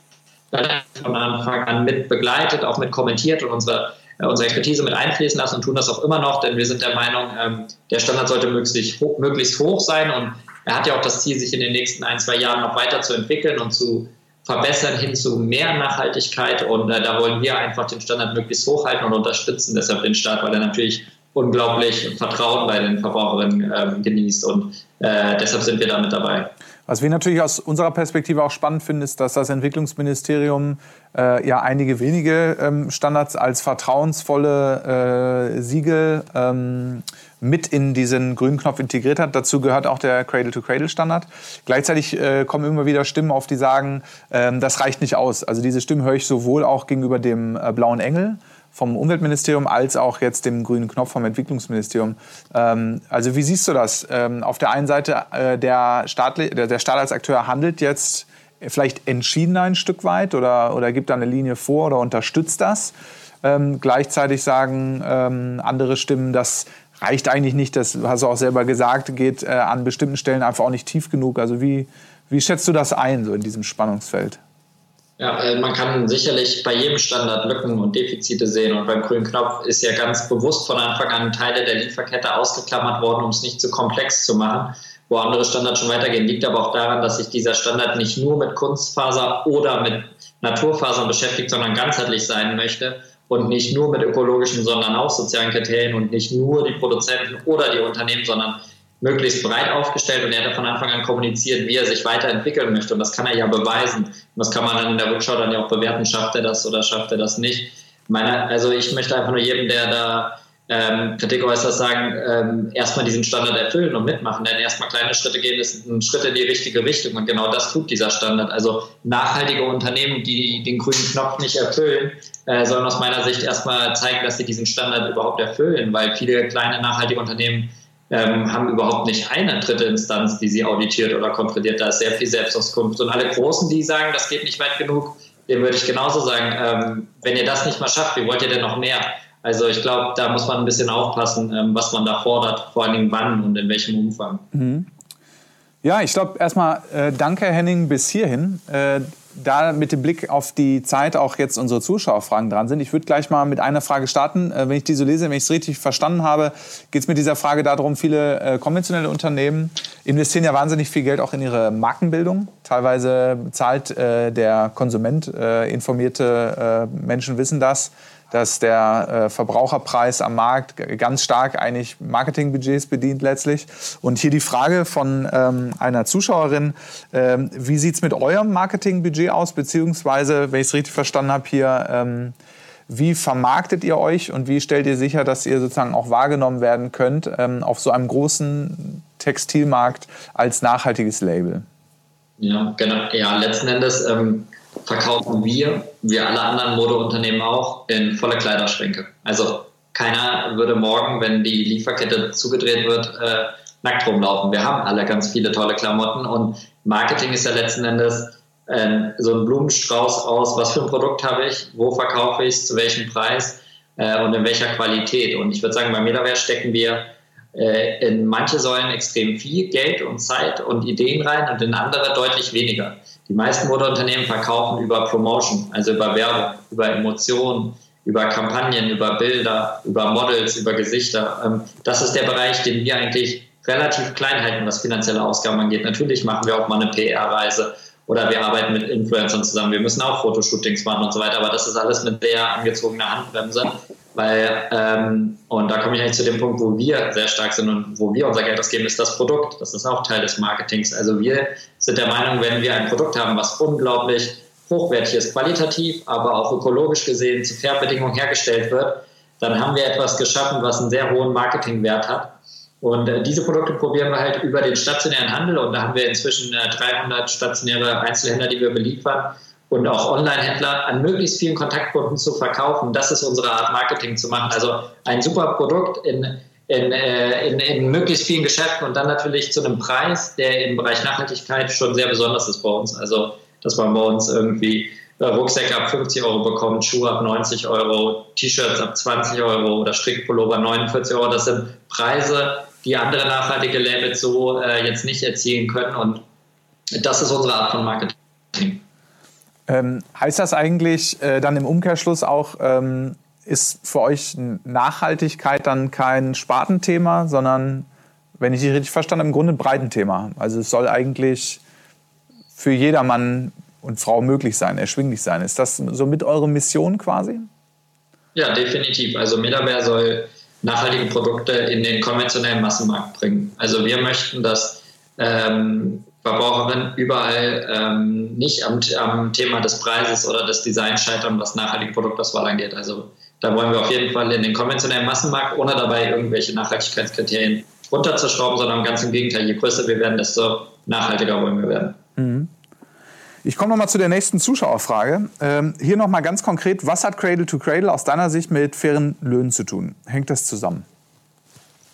von Anfang an mit begleitet, auch mit kommentiert und unsere, äh, unsere Expertise mit einfließen lassen und tun das auch immer noch, denn wir sind der Meinung, ähm, der Standard sollte möglichst hoch, sein und er hat ja auch das Ziel, sich in den nächsten ein, zwei Jahren noch weiterzuentwickeln und zu verbessern hin zu mehr Nachhaltigkeit. Und äh, da wollen wir einfach den Standard möglichst hochhalten und unterstützen deshalb den Staat, weil er natürlich unglaublich Vertrauen bei den Verbraucherinnen ähm, genießt. Und äh, deshalb sind wir da mit dabei. Was wir natürlich aus unserer Perspektive auch spannend finden, ist, dass das Entwicklungsministerium äh, ja einige wenige ähm, Standards als vertrauensvolle äh, Siegel ähm, mit in diesen grünen Knopf integriert hat. Dazu gehört auch der Cradle-to-Cradle-Standard. Gleichzeitig äh, kommen immer wieder Stimmen auf, die sagen, ähm, das reicht nicht aus. Also diese Stimmen höre ich sowohl auch gegenüber dem äh, Blauen Engel, vom Umweltministerium als auch jetzt dem grünen Knopf vom Entwicklungsministerium. Ähm, also wie siehst du das? Ähm, auf der einen Seite, äh, der, Staat, der, der Staat als Akteur handelt jetzt vielleicht entschiedener ein Stück weit oder, oder gibt da eine Linie vor oder unterstützt das. Ähm, gleichzeitig sagen ähm, andere Stimmen, das reicht eigentlich nicht, das hast du auch selber gesagt, geht äh, an bestimmten Stellen einfach auch nicht tief genug. Also wie, wie schätzt du das ein, so in diesem Spannungsfeld? Ja, äh, man kann sicherlich bei jedem Standard Lücken und Defizite sehen. Und beim grünen Knopf ist ja ganz bewusst von Anfang an Teile der Lieferkette ausgeklammert worden, um es nicht zu komplex zu machen. Wo andere Standards schon weitergehen, liegt aber auch daran, dass sich dieser Standard nicht nur mit Kunstfaser oder mit Naturfasern beschäftigt, sondern ganzheitlich sein möchte und nicht nur mit ökologischen, sondern auch sozialen Kriterien und nicht nur die Produzenten oder die Unternehmen, sondern möglichst breit aufgestellt und er hat von Anfang an kommuniziert, wie er sich weiterentwickeln möchte. Und das kann er ja beweisen. Und das kann man dann in der Rückschau dann ja auch bewerten, schafft er das oder schafft er das nicht. Meine, also ich möchte einfach nur jedem, der da ähm, Kritik äußert, sagen, ähm, erstmal diesen Standard erfüllen und mitmachen. Denn erstmal kleine Schritte gehen ist ein Schritt in die richtige Richtung. Und genau das tut dieser Standard. Also nachhaltige Unternehmen, die den grünen Knopf nicht erfüllen, äh, sollen aus meiner Sicht erstmal zeigen, dass sie diesen Standard überhaupt erfüllen, weil viele kleine nachhaltige Unternehmen ähm, haben überhaupt nicht eine dritte Instanz, die sie auditiert oder kontrolliert. Da ist sehr viel Selbstauskunft. Und alle Großen, die sagen, das geht nicht weit genug, dem würde ich genauso sagen, ähm, wenn ihr das nicht mal schafft, wie wollt ihr denn noch mehr? Also ich glaube, da muss man ein bisschen aufpassen, ähm, was man da fordert, vor allem wann und in welchem Umfang. Mhm. Ja, ich glaube erstmal äh, danke Henning bis hierhin. Äh, da mit dem Blick auf die Zeit auch jetzt unsere Zuschauerfragen dran sind. Ich würde gleich mal mit einer Frage starten. Äh, wenn ich die so lese, wenn ich es richtig verstanden habe, geht es mit dieser Frage darum, viele äh, konventionelle Unternehmen investieren ja wahnsinnig viel Geld auch in ihre Markenbildung. Teilweise zahlt äh, der Konsument, informierte Menschen wissen das, dass der äh, Verbraucherpreis am Markt ganz stark eigentlich Marketingbudgets bedient letztlich. Und hier die Frage von ähm, einer Zuschauerin, ähm, wie sieht es mit eurem Marketingbudget aus, beziehungsweise, wenn ich es richtig verstanden habe, hier, ähm, wie vermarktet ihr euch und wie stellt ihr sicher, dass ihr sozusagen auch wahrgenommen werden könnt ähm, auf so einem großen Textilmarkt als nachhaltiges Label? Ja, genau. Ja, letzten Endes ähm, verkaufen wir, wie alle anderen Modeunternehmen auch, in volle Kleiderschränke. Also keiner würde morgen, wenn die Lieferkette zugedreht wird, äh, nackt rumlaufen. Wir haben alle ganz viele tolle Klamotten und Marketing ist ja letzten Endes äh, so ein Blumenstrauß aus, was für ein Produkt habe ich, wo verkaufe ich es, zu welchem Preis äh, und in welcher Qualität. Und ich würde sagen, bei Metaverse stecken wir äh, in manche Säulen extrem viel Geld und Zeit und Ideen rein und in andere deutlich weniger. Die meisten Modeunternehmen verkaufen über Promotion, also über Werbung, über Emotionen, über Kampagnen, über Bilder, über Models, über Gesichter. Ähm, das ist der Bereich, den wir eigentlich relativ klein halten, was finanzielle Ausgaben angeht. Natürlich machen wir auch mal eine PR-Reise oder wir arbeiten mit Influencern zusammen. Wir müssen auch Fotoshootings machen und so weiter, aber das ist alles mit sehr angezogener Handbremse. Weil, ähm, und da komme ich eigentlich zu dem Punkt, wo wir sehr stark sind und wo wir unser Geld ausgeben, ist das Produkt. Das ist auch Teil des Marketings. Also wir sind der Meinung, wenn wir ein Produkt haben, was unglaublich hochwertig ist, qualitativ, aber auch ökologisch gesehen zu Fairbedingungen hergestellt wird, dann haben wir etwas geschaffen, was einen sehr hohen Marketingwert hat. Und äh, diese Produkte probieren wir halt über den stationären Handel und da haben wir inzwischen äh, 300 stationäre Einzelhändler, die wir beliefern und auch Online-Händler an möglichst vielen Kontaktkunden zu verkaufen. Das ist unsere Art, Marketing zu machen. Also ein super Produkt in, in, äh, in, in, möglichst vielen Geschäften und dann natürlich zu einem Preis, der im Bereich Nachhaltigkeit schon sehr besonders ist bei uns. Also, dass man bei uns irgendwie äh, Rucksäcke ab 50 Euro bekommt, Schuhe ab 90 Euro, T-Shirts ab 20 Euro oder Strickpullover 49 Euro. Das sind Preise, die andere nachhaltige Labels so äh, jetzt nicht erzielen können. Und das ist unsere Art von Marketing. Ähm, heißt das eigentlich äh, dann im Umkehrschluss auch, ähm, ist für euch Nachhaltigkeit dann kein Spartenthema, sondern, wenn ich Sie richtig verstanden habe, im Grunde ein Breitenthema? Also es soll eigentlich für jedermann und Frau möglich sein, erschwinglich sein. Ist das so mit eure Mission quasi? Ja, definitiv. Also Metaver soll nachhaltige Produkte in den konventionellen Massenmarkt bringen. Also wir möchten, dass ähm, Verbraucherinnen überall ähm, nicht am, am, Thema des Preises oder des Designs scheitern, was nachhaltige Produktauswahl angeht. Also da wollen wir auf jeden Fall in den konventionellen Massenmarkt, ohne dabei irgendwelche Nachhaltigkeitskriterien runterzuschrauben, sondern ganz im Gegenteil, je größer wir werden, desto nachhaltiger wollen wir werden. Mhm. Ich komme nochmal zu der nächsten Zuschauerfrage. Ähm, hier nochmal ganz konkret, was hat Cradle to Cradle aus deiner Sicht mit fairen Löhnen zu tun? Hängt das zusammen?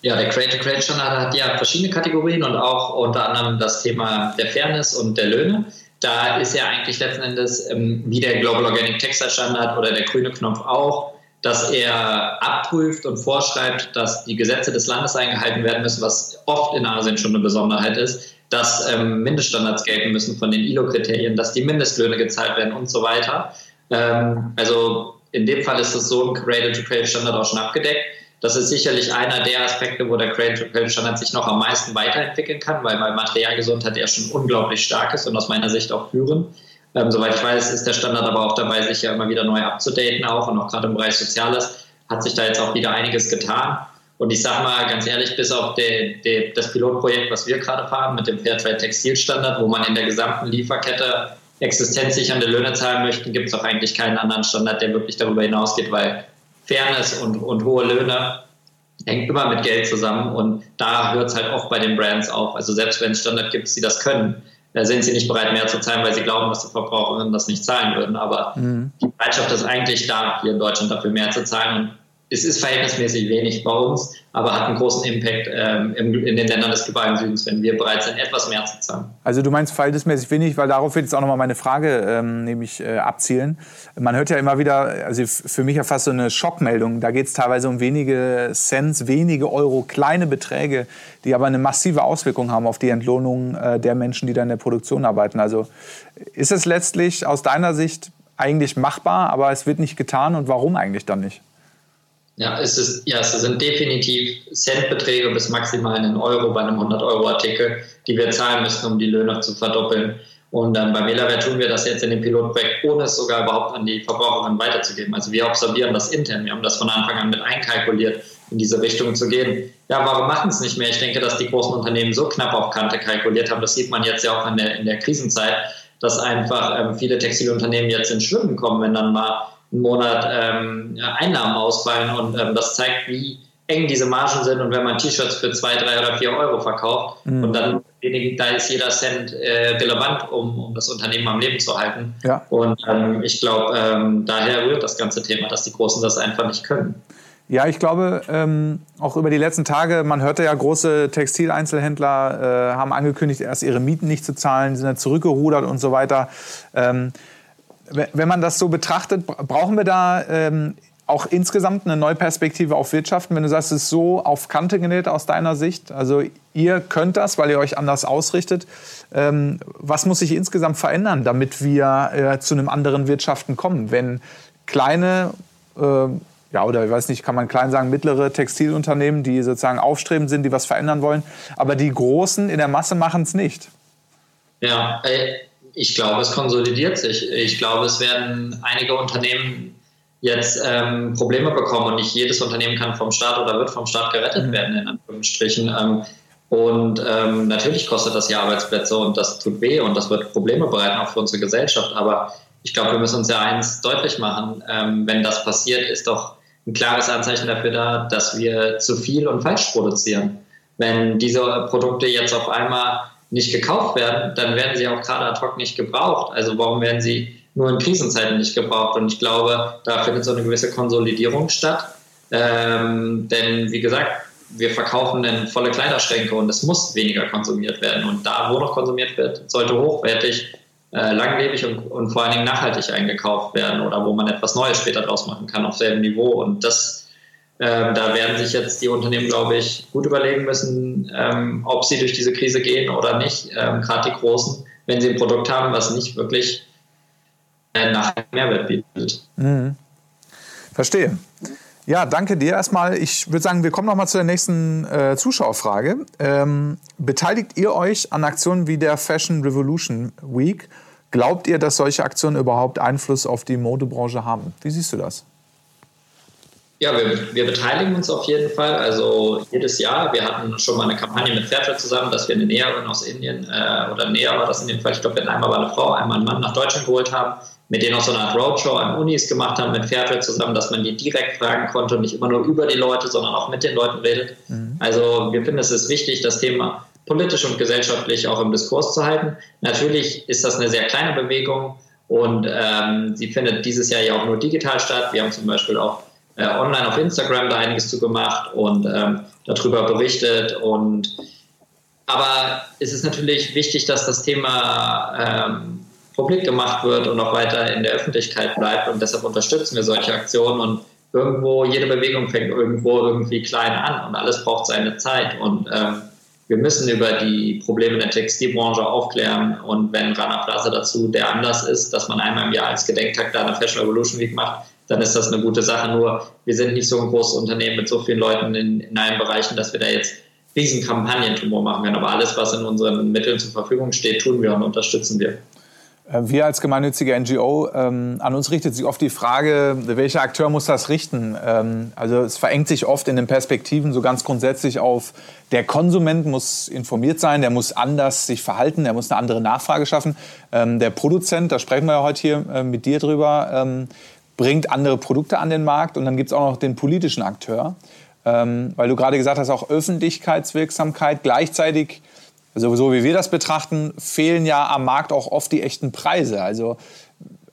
Ja, der Create-to-Create Standard hat ja verschiedene Kategorien und auch unter anderem das Thema der Fairness und der Löhne. da ist ja eigentlich letzten Endes ähm, wie der Global Organic Textile Standard oder der grüne Knopf auch, dass er abprüft und vorschreibt, dass die Gesetze des Landes eingehalten werden müssen, was oft in Asien schon eine Besonderheit ist, dass ähm, Mindeststandards gelten müssen von den ILO-Kriterien, dass die Mindestlöhne gezahlt werden und so weiter. Ähm, also in dem Fall ist es so im Cradle-to-Cradle-Standard auch schon abgedeckt. Das ist sicherlich einer der Aspekte, wo der Cradle-to-Cradle-Standard sich noch am meisten weiterentwickeln kann, weil bei Materialgesundheit er schon unglaublich stark ist und aus meiner Sicht auch führend. Ähm, soweit ich weiß, ist der Standard aber auch dabei, sich ja immer wieder neu abzudaten auch und auch gerade im Bereich Soziales hat sich da jetzt auch wieder einiges getan. Und ich sage mal ganz ehrlich, bis auf de, de, das Pilotprojekt, was wir gerade fahren mit dem Fairtrade Textilstandard, wo man in der gesamten Lieferkette existenzsichernde Löhne zahlen möchte, gibt es auch eigentlich keinen anderen Standard, der wirklich darüber hinausgeht, weil Fairness und, und hohe Löhne hängt immer mit Geld zusammen und da hört es halt auch bei den Brands auf. Also selbst wenn es Standard gibt, die das können, da sind sie nicht bereit, mehr zu zahlen, weil sie glauben, dass die Verbraucherinnen das nicht zahlen würden. Aber mhm. die Bereitschaft ist eigentlich da, hier in Deutschland dafür mehr zu zahlen. Und es ist verhältnismäßig wenig bei uns, aber hat einen großen Impact ähm, in den Ländern des globalen Südens, wenn wir bereit sind, etwas mehr zu zahlen. Also du meinst verhältnismäßig wenig, weil darauf wird jetzt auch nochmal meine Frage ähm, nämlich äh, abzielen. Man hört ja immer wieder, also für mich ja fast so eine Schockmeldung, da geht es teilweise um wenige Cents, wenige Euro, kleine Beträge, die aber eine massive Auswirkung haben auf die Entlohnung äh, der Menschen, die da in der Produktion arbeiten. Also ist es letztlich aus deiner Sicht eigentlich machbar, aber es wird nicht getan und warum eigentlich dann nicht? Ja, es, ist, ja, es sind definitiv Centbeträge bis maximal einen Euro bei einem 100-Euro-Artikel, die wir zahlen müssen, um die Löhne zu verdoppeln. Und ähm, bei Melaware tun wir das jetzt in dem Pilotprojekt, ohne es sogar überhaupt an die Verbraucherinnen weiterzugeben. Also wir observieren das intern. Wir haben das von Anfang an mit einkalkuliert, in diese Richtung zu gehen. Ja, warum machen es nicht mehr? Ich denke, dass die großen Unternehmen so knapp auf Kante kalkuliert haben. Das sieht man jetzt ja auch in der, in der Krisenzeit, dass einfach ähm, viele Textilunternehmen jetzt ins Schwimmen kommen, wenn dann mal einen Monat ähm, Einnahmen ausfallen. Und ähm, das zeigt, wie eng diese Margen sind. Und wenn man T-Shirts für zwei, drei oder vier Euro verkauft mhm. und dann da ist jeder Cent äh, relevant, um, um das Unternehmen am Leben zu halten. Ja. Und ähm, ich glaube, ähm, daher rührt das ganze Thema, dass die Großen das einfach nicht können. Ja, ich glaube, ähm, auch über die letzten Tage, man hörte ja, große Textileinzelhändler äh, haben angekündigt, erst ihre Mieten nicht zu zahlen, sind dann zurückgerudert und so weiter. Ähm, wenn man das so betrachtet, brauchen wir da ähm, auch insgesamt eine neue Perspektive auf Wirtschaften? Wenn du sagst, es ist so auf Kante genäht aus deiner Sicht, also ihr könnt das, weil ihr euch anders ausrichtet. Ähm, was muss sich insgesamt verändern, damit wir äh, zu einem anderen Wirtschaften kommen? Wenn kleine, äh, ja, oder ich weiß nicht, kann man klein sagen, mittlere Textilunternehmen, die sozusagen aufstrebend sind, die was verändern wollen, aber die Großen in der Masse machen es nicht. Ja, äh, ich glaube, es konsolidiert sich. Ich glaube, es werden einige Unternehmen jetzt ähm, Probleme bekommen und nicht jedes Unternehmen kann vom Staat oder wird vom Staat gerettet mhm. werden, in Anführungsstrichen. Ähm, und ähm, natürlich kostet das ja Arbeitsplätze und das tut weh und das wird Probleme bereiten auch für unsere Gesellschaft. Aber ich glaube, wir müssen uns ja eins deutlich machen. Ähm, wenn das passiert, ist doch ein klares Anzeichen dafür da, dass wir zu viel und falsch produzieren. Wenn diese Produkte jetzt auf einmal nicht gekauft werden, dann werden sie auch gerade ad hoc nicht gebraucht. Also warum werden sie nur in Krisenzeiten nicht gebraucht? Und ich glaube, da findet so eine gewisse Konsolidierung statt. Ähm, denn wie gesagt, wir verkaufen dann volle Kleiderschränke und es muss weniger konsumiert werden. Und da, wo noch konsumiert wird, sollte hochwertig, äh, langlebig und, und vor allen Dingen nachhaltig eingekauft werden oder wo man etwas Neues später draus machen kann auf selben Niveau. Und das ähm, da werden sich jetzt die Unternehmen, glaube ich, gut überlegen müssen, ähm, ob sie durch diese Krise gehen oder nicht. Ähm, Gerade die Großen, wenn sie ein Produkt haben, was nicht wirklich äh, nachher Mehrwert bietet. Mhm. Verstehe. Ja, danke dir erstmal. Ich würde sagen, wir kommen noch mal zu der nächsten äh, Zuschauerfrage. Ähm, beteiligt ihr euch an Aktionen wie der Fashion Revolution Week? Glaubt ihr, dass solche Aktionen überhaupt Einfluss auf die Modebranche haben? Wie siehst du das? Ja, wir, wir, beteiligen uns auf jeden Fall. Also jedes Jahr. Wir hatten schon mal eine Kampagne mit Fairtrade zusammen, dass wir eine Näherin aus Indien äh, oder näher war das in dem Fall. Ich glaube, wir einmal war eine Frau, einmal einen Mann nach Deutschland geholt haben, mit denen auch so eine Art Roadshow an Unis gemacht haben mit Fairtrade zusammen, dass man die direkt fragen konnte und nicht immer nur über die Leute, sondern auch mit den Leuten redet. Mhm. Also wir finden, es ist wichtig, das Thema politisch und gesellschaftlich auch im Diskurs zu halten. Natürlich ist das eine sehr kleine Bewegung und ähm, sie findet dieses Jahr ja auch nur digital statt. Wir haben zum Beispiel auch äh, online auf Instagram da einiges zu gemacht und ähm, darüber berichtet. Und aber es ist natürlich wichtig, dass das Thema ähm, publik gemacht wird und auch weiter in der Öffentlichkeit bleibt. Und deshalb unterstützen wir solche Aktionen und irgendwo, jede Bewegung fängt irgendwo irgendwie klein an und alles braucht seine Zeit. Und ähm, wir müssen über die Probleme der Textilbranche aufklären. Und wenn Rana Plaza dazu der Anlass ist, dass man einmal im Jahr als Gedenktag da eine Fashion Revolution Week macht, dann ist das eine gute Sache. Nur wir sind nicht so ein großes Unternehmen mit so vielen Leuten in, in allen Bereichen, dass wir da jetzt riesen Kampagnentumor machen können. Aber alles, was in unseren Mitteln zur Verfügung steht, tun wir und unterstützen wir. Äh, wir als gemeinnützige NGO, ähm, an uns richtet sich oft die Frage, welcher Akteur muss das richten? Ähm, also es verengt sich oft in den Perspektiven so ganz grundsätzlich auf, der Konsument muss informiert sein, der muss anders sich verhalten, der muss eine andere Nachfrage schaffen. Ähm, der Produzent, da sprechen wir ja heute hier äh, mit dir drüber, ähm, bringt andere Produkte an den Markt und dann gibt es auch noch den politischen Akteur. Ähm, weil du gerade gesagt hast, auch Öffentlichkeitswirksamkeit gleichzeitig also so wie wir das betrachten, fehlen ja am Markt auch oft die echten Preise. Also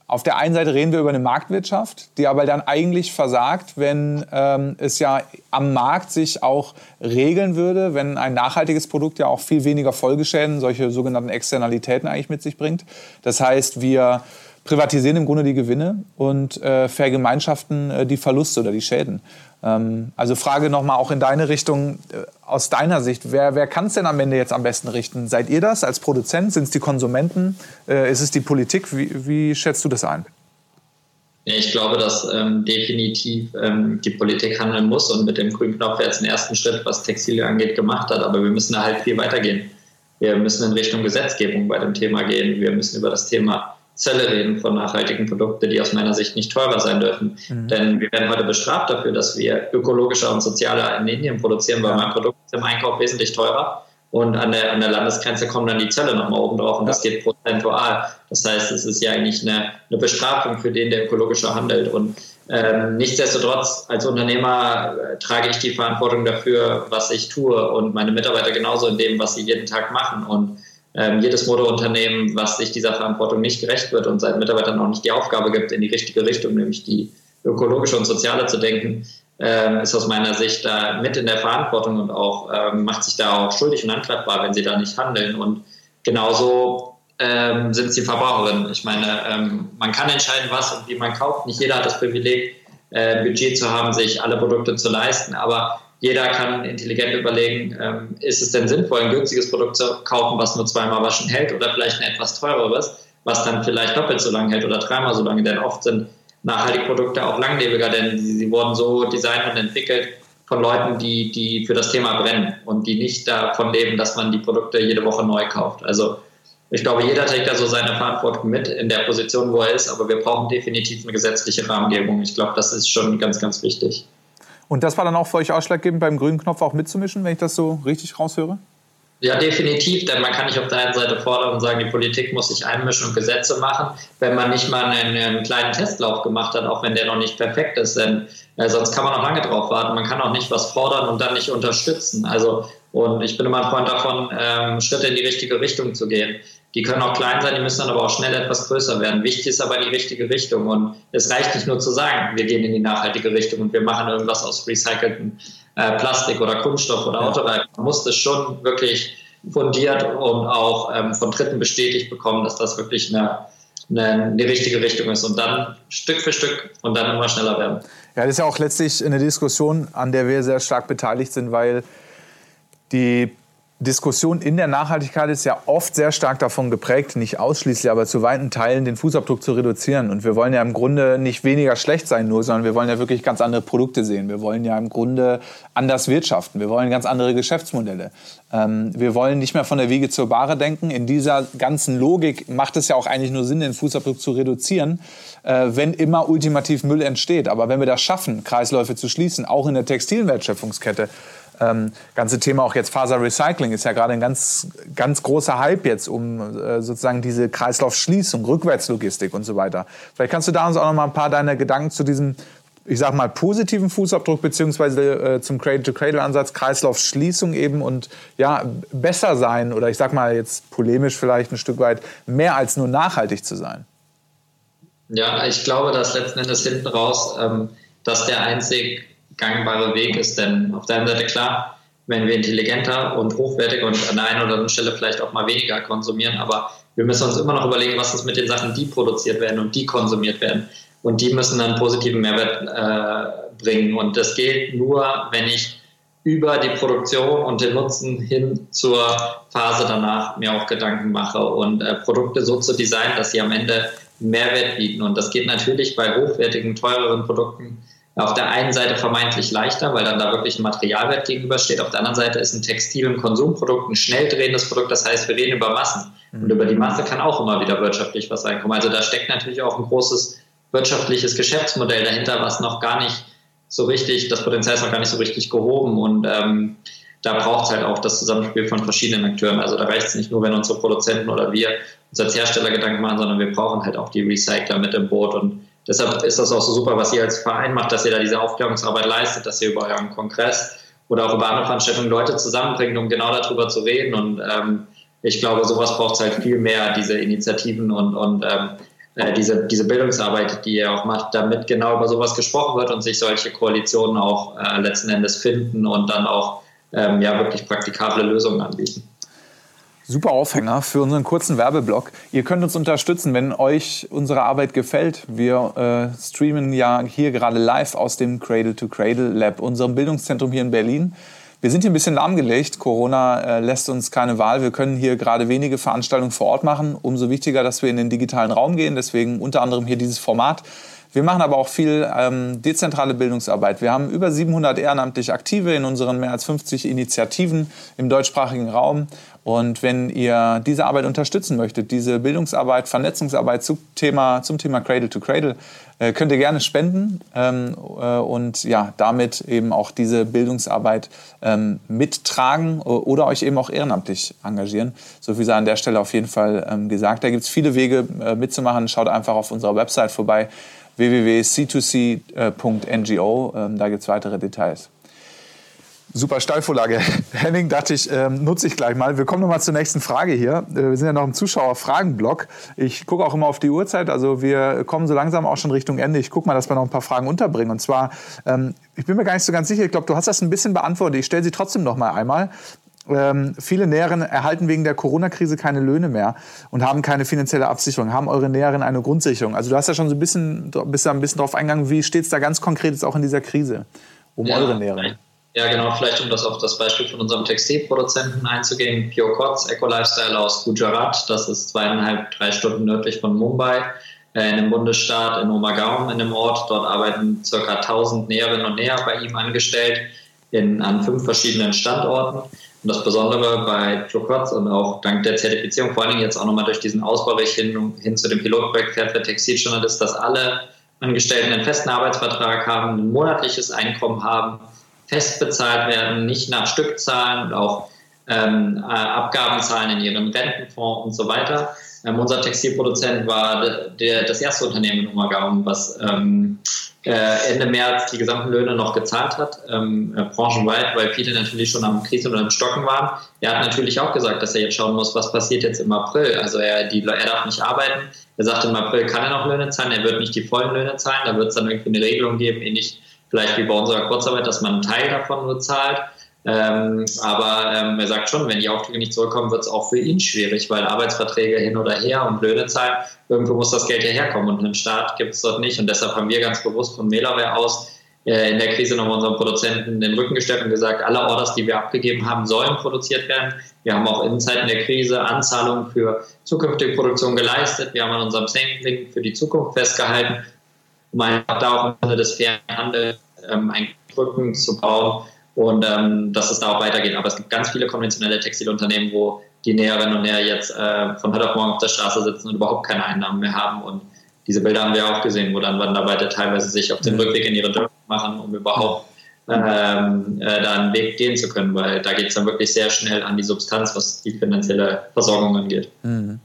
auf der einen Seite reden wir über eine Marktwirtschaft, die aber dann eigentlich versagt, wenn ähm, es ja am Markt sich auch regeln würde, wenn ein nachhaltiges Produkt ja auch viel weniger Folgeschäden, solche sogenannten Externalitäten eigentlich mit sich bringt. Das heißt, wir privatisieren im Grunde die Gewinne und äh, vergemeinschaften äh, die Verluste oder die Schäden. Ähm, also Frage nochmal auch in deine Richtung, äh, aus deiner Sicht, wer, wer kann es denn am Ende jetzt am besten richten? Seid ihr das als Produzent? Sind es die Konsumenten? Äh, ist es die Politik? Wie, wie schätzt du das ein? Ich glaube, dass ähm, definitiv ähm, die Politik handeln muss und mit dem grünen Knopf jetzt einen ersten Schritt, was Textilien angeht, gemacht hat. Aber wir müssen da halt viel weitergehen. Wir müssen in Richtung Gesetzgebung bei dem Thema gehen. Wir müssen über das Thema Zölle reden von nachhaltigen Produkten, die aus meiner Sicht nicht teurer sein dürfen. Mhm. Denn wir werden heute bestraft dafür, dass wir ökologischer und sozialer in Indien produzieren, weil ja. mein Produkt ist im Einkauf wesentlich teurer. Und an der, an der Landesgrenze kommen dann die Zölle nochmal oben drauf und das geht prozentual. Das heißt, es ist ja eigentlich eine, eine Bestrafung für den, der ökologischer handelt. Und ähm, nichtsdestotrotz, als Unternehmer äh, trage ich die Verantwortung dafür, was ich tue und meine Mitarbeiter genauso in dem, was sie jeden Tag machen. Und ähm, jedes Modeunternehmen, was sich dieser Verantwortung nicht gerecht wird und seinen Mitarbeitern auch nicht die Aufgabe gibt, in die richtige Richtung, nämlich die ökologische und soziale zu denken, äh, ist aus meiner Sicht da mit in der Verantwortung und auch ähm, macht sich da auch schuldig und anklagbar, wenn sie da nicht handeln. Und genauso ähm, sind sie Verbraucherinnen. Ich meine, ähm, man kann entscheiden, was und wie man kauft. Nicht jeder hat das Privileg, äh, Budget zu haben, sich alle Produkte zu leisten, aber jeder kann intelligent überlegen, ähm, ist es denn sinnvoll, ein günstiges Produkt zu kaufen, was nur zweimal waschen hält oder vielleicht ein etwas teureres, was dann vielleicht doppelt so lange hält oder dreimal so lange, denn oft sind nachhaltige Produkte auch langlebiger, denn sie, sie wurden so designt und entwickelt von Leuten, die, die für das Thema brennen und die nicht davon leben, dass man die Produkte jede Woche neu kauft. Also ich glaube, jeder trägt da so seine Verantwortung mit in der Position, wo er ist, aber wir brauchen definitiv eine gesetzliche Rahmengebung. Ich glaube, das ist schon ganz, ganz wichtig. Und das war dann auch für euch ausschlaggebend, beim grünen Knopf auch mitzumischen, wenn ich das so richtig raushöre? Ja, definitiv, denn man kann nicht auf der einen Seite fordern und sagen, die Politik muss sich einmischen und Gesetze machen, wenn man nicht mal einen, einen kleinen Testlauf gemacht hat, auch wenn der noch nicht perfekt ist, denn äh, sonst kann man noch lange drauf warten. Man kann auch nicht was fordern und dann nicht unterstützen. Also, und ich bin immer ein Freund davon, ähm, Schritte in die richtige Richtung zu gehen. Die können auch klein sein, die müssen dann aber auch schnell etwas größer werden. Wichtig ist aber in die richtige Richtung. Und es reicht nicht nur zu sagen, wir gehen in die nachhaltige Richtung und wir machen irgendwas aus recyceltem äh, Plastik oder Kunststoff oder ja. Autoreifen. Man muss das schon wirklich fundiert und auch ähm, von Dritten bestätigt bekommen, dass das wirklich eine, eine, eine, richtige Richtung ist. Und dann Stück für Stück und dann immer schneller werden. Ja, das ist ja auch letztlich eine Diskussion, an der wir sehr stark beteiligt sind, weil die Diskussion in der Nachhaltigkeit ist ja oft sehr stark davon geprägt, nicht ausschließlich, aber zu weiten Teilen den Fußabdruck zu reduzieren. Und wir wollen ja im Grunde nicht weniger schlecht sein nur, sondern wir wollen ja wirklich ganz andere Produkte sehen. Wir wollen ja im Grunde anders wirtschaften. Wir wollen ganz andere Geschäftsmodelle. Ähm, wir wollen nicht mehr von der Wiege zur Bahre denken. In dieser ganzen Logik macht es ja auch eigentlich nur Sinn, den Fußabdruck zu reduzieren, äh, wenn immer ultimativ Müll entsteht. Aber wenn wir das schaffen, Kreisläufe zu schließen, auch in der Textilwertschöpfungskette, ähm, ganze Thema auch jetzt Faserrecycling ist ja gerade ein ganz, ganz großer Hype jetzt um äh, sozusagen diese Kreislaufschließung, Rückwärtslogistik und so weiter. Vielleicht kannst du da uns auch noch mal ein paar deiner Gedanken zu diesem ich sag mal, positiven Fußabdruck beziehungsweise äh, zum Cradle-to-Cradle-Ansatz, Kreislaufschließung eben und ja, besser sein oder ich sag mal jetzt polemisch vielleicht ein Stück weit, mehr als nur nachhaltig zu sein? Ja, ich glaube, dass letzten Endes hinten raus, ähm, dass der einzig gangbare Weg ist. Denn auf der einen Seite klar, wenn wir intelligenter und hochwertiger und an der einen oder anderen Stelle vielleicht auch mal weniger konsumieren, aber wir müssen uns immer noch überlegen, was ist mit den Sachen, die produziert werden und die konsumiert werden. Und die müssen dann positiven Mehrwert äh, bringen. Und das geht nur, wenn ich über die Produktion und den Nutzen hin zur Phase danach mir auch Gedanken mache und äh, Produkte so zu designen, dass sie am Ende Mehrwert bieten. Und das geht natürlich bei hochwertigen, teureren Produkten auf der einen Seite vermeintlich leichter, weil dann da wirklich ein Materialwert gegenübersteht. Auf der anderen Seite ist ein Textil- und Konsumprodukt ein schnell drehendes Produkt. Das heißt, wir reden über Massen. Und mhm. über die Masse kann auch immer wieder wirtschaftlich was reinkommen. Also da steckt natürlich auch ein großes wirtschaftliches Geschäftsmodell dahinter, was noch gar nicht so richtig, das Potenzial ist noch gar nicht so richtig gehoben. Und ähm, da braucht es halt auch das Zusammenspiel von verschiedenen Akteuren. Also da reicht es nicht nur, wenn unsere Produzenten oder wir uns als Hersteller Gedanken machen, sondern wir brauchen halt auch die Recycler mit im Boot. Und deshalb ist das auch so super, was ihr als Verein macht, dass ihr da diese Aufklärungsarbeit leistet, dass ihr über euren Kongress oder auch über andere Veranstaltungen Leute zusammenbringt, um genau darüber zu reden. Und ähm, ich glaube, sowas braucht es halt viel mehr, diese Initiativen und, und ähm, äh, diese, diese Bildungsarbeit, die ihr auch macht, damit genau über sowas gesprochen wird und sich solche Koalitionen auch äh, letzten Endes finden und dann auch ähm, ja, wirklich praktikable Lösungen anbieten. Super Aufhänger für unseren kurzen Werbeblock. Ihr könnt uns unterstützen, wenn euch unsere Arbeit gefällt. Wir äh, streamen ja hier gerade live aus dem Cradle to Cradle Lab, unserem Bildungszentrum hier in Berlin. Wir sind hier ein bisschen lahmgelegt. Corona äh, lässt uns keine Wahl. Wir können hier gerade wenige Veranstaltungen vor Ort machen. Umso wichtiger, dass wir in den digitalen Raum gehen. Deswegen unter anderem hier dieses Format. Wir machen aber auch viel ähm, dezentrale Bildungsarbeit. Wir haben über 700 ehrenamtlich Aktive in unseren mehr als 50 Initiativen im deutschsprachigen Raum. Und wenn ihr diese Arbeit unterstützen möchtet, diese Bildungsarbeit, Vernetzungsarbeit zum Thema, zum Thema Cradle to Cradle, äh, könnt ihr gerne spenden ähm, äh, und ja, damit eben auch diese Bildungsarbeit ähm, mittragen oder euch eben auch ehrenamtlich engagieren. So viel sei an der Stelle auf jeden Fall ähm, gesagt. Da gibt es viele Wege äh, mitzumachen. Schaut einfach auf unserer Website vorbei www.c2c.ngo. Ähm, da gibt es weitere Details. Super Steilvorlage. Henning, dachte ich, ähm, nutze ich gleich mal. Wir kommen noch mal zur nächsten Frage hier. Äh, wir sind ja noch im Zuschauerfragenblock. Ich gucke auch immer auf die Uhrzeit. Also wir kommen so langsam auch schon Richtung Ende. Ich gucke mal, dass wir noch ein paar Fragen unterbringen. Und zwar, ähm, ich bin mir gar nicht so ganz sicher. Ich glaube, du hast das ein bisschen beantwortet. Ich stelle sie trotzdem noch mal einmal. Ähm, viele Näherinnen erhalten wegen der Corona-Krise keine Löhne mehr und haben keine finanzielle Absicherung. Haben eure Näherinnen eine Grundsicherung? Also du hast ja schon so ein bisschen, bist da ein bisschen drauf eingegangen. Wie steht es da ganz konkret jetzt auch in dieser Krise um ja, eure Näherinnen? Ja, genau, vielleicht um das auf das Beispiel von unserem Textilproduzenten einzugehen. Pure Cots Eco Lifestyle aus Gujarat. Das ist zweieinhalb, drei Stunden nördlich von Mumbai äh, in einem Bundesstaat in Omagaum, in einem Ort. Dort arbeiten ca. 1000 Näherinnen und Näher bei ihm angestellt in, an fünf verschiedenen Standorten. Und das Besondere bei Proquats und auch dank der Zertifizierung, vor allen Dingen jetzt auch nochmal durch diesen Ausbau hin, hin zu dem Pilotprojekt Fair für Textiljournalist, dass alle Angestellten einen festen Arbeitsvertrag haben, ein monatliches Einkommen haben, fest bezahlt werden, nicht nach Stückzahlen und auch ähm, äh, Abgaben zahlen in ihrem Rentenfonds und so weiter. Ähm, unser Textilproduzent war der, der, das erste Unternehmen in Umagaum, was ähm, äh, Ende März die gesamten Löhne noch gezahlt hat, ähm, äh, branchenweit, weil viele natürlich schon am Krisen oder am Stocken waren. Er hat natürlich auch gesagt, dass er jetzt schauen muss, was passiert jetzt im April. Also er, die, er darf nicht arbeiten. Er sagt, im April kann er noch Löhne zahlen, er wird nicht die vollen Löhne zahlen. Da wird es dann irgendwie eine Regelung geben, ähnlich vielleicht wie bei unserer Kurzarbeit, dass man einen Teil davon nur zahlt. Ähm, aber ähm, er sagt schon, wenn die Aufträge nicht zurückkommen, wird es auch für ihn schwierig, weil Arbeitsverträge hin oder her und Löhne zahlen, irgendwo muss das Geld ja herkommen und einen Staat gibt es dort nicht. Und deshalb haben wir ganz bewusst von Melaware aus äh, in der Krise nochmal unseren Produzenten den Rücken gestellt und gesagt, alle Orders, die wir abgegeben haben, sollen produziert werden. Wir haben auch in Zeiten der Krise Anzahlungen für zukünftige Produktion geleistet. Wir haben an unserem Sampling für die Zukunft festgehalten, um einfach da auch im Sinne des fairen Handels ähm, einen Rücken zu bauen und ähm, dass es da auch weitergeht. Aber es gibt ganz viele konventionelle Textilunternehmen, wo die Näherinnen und Näher jetzt äh, von heute auf morgen auf der Straße sitzen und überhaupt keine Einnahmen mehr haben. Und diese Bilder haben wir auch gesehen, wo dann Wandarbeiter teilweise sich auf den mhm. Rückweg in ihre Jobs machen, um überhaupt ähm, äh, da einen Weg gehen zu können, weil da geht es dann wirklich sehr schnell an die Substanz, was die finanzielle Versorgung angeht. Mhm.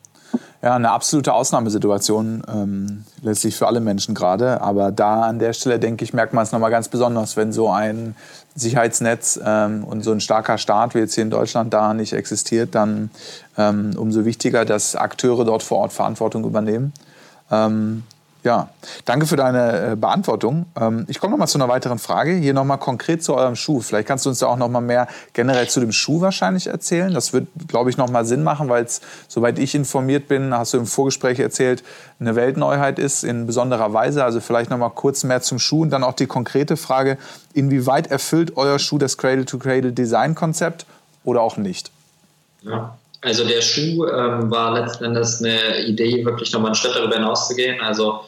Ja, eine absolute Ausnahmesituation ähm, letztlich für alle Menschen gerade. Aber da an der Stelle, denke ich, merkt man es nochmal ganz besonders, wenn so ein Sicherheitsnetz ähm, und so ein starker Staat wie jetzt hier in Deutschland da nicht existiert, dann ähm, umso wichtiger, dass Akteure dort vor Ort Verantwortung übernehmen. Ähm, Ja, danke für deine äh, Beantwortung. Ähm, ich komme noch mal zu einer weiteren Frage. Hier noch mal konkret zu eurem Schuh. Vielleicht kannst du uns da auch noch mal mehr generell zu dem Schuh wahrscheinlich erzählen. Das wird, glaube ich, noch mal Sinn machen, weil es, soweit ich informiert bin, hast du im Vorgespräch erzählt, eine Weltneuheit ist in besonderer Weise. Also vielleicht noch mal kurz mehr zum Schuh und dann auch die konkrete Frage, inwieweit erfüllt euer Schuh das Cradle-to-Cradle-Design-Konzept oder auch nicht? Ja. Also der Schuh ähm, war letzten Endes eine Idee, wirklich nochmal einen Schritt darüber hinauszugehen. Also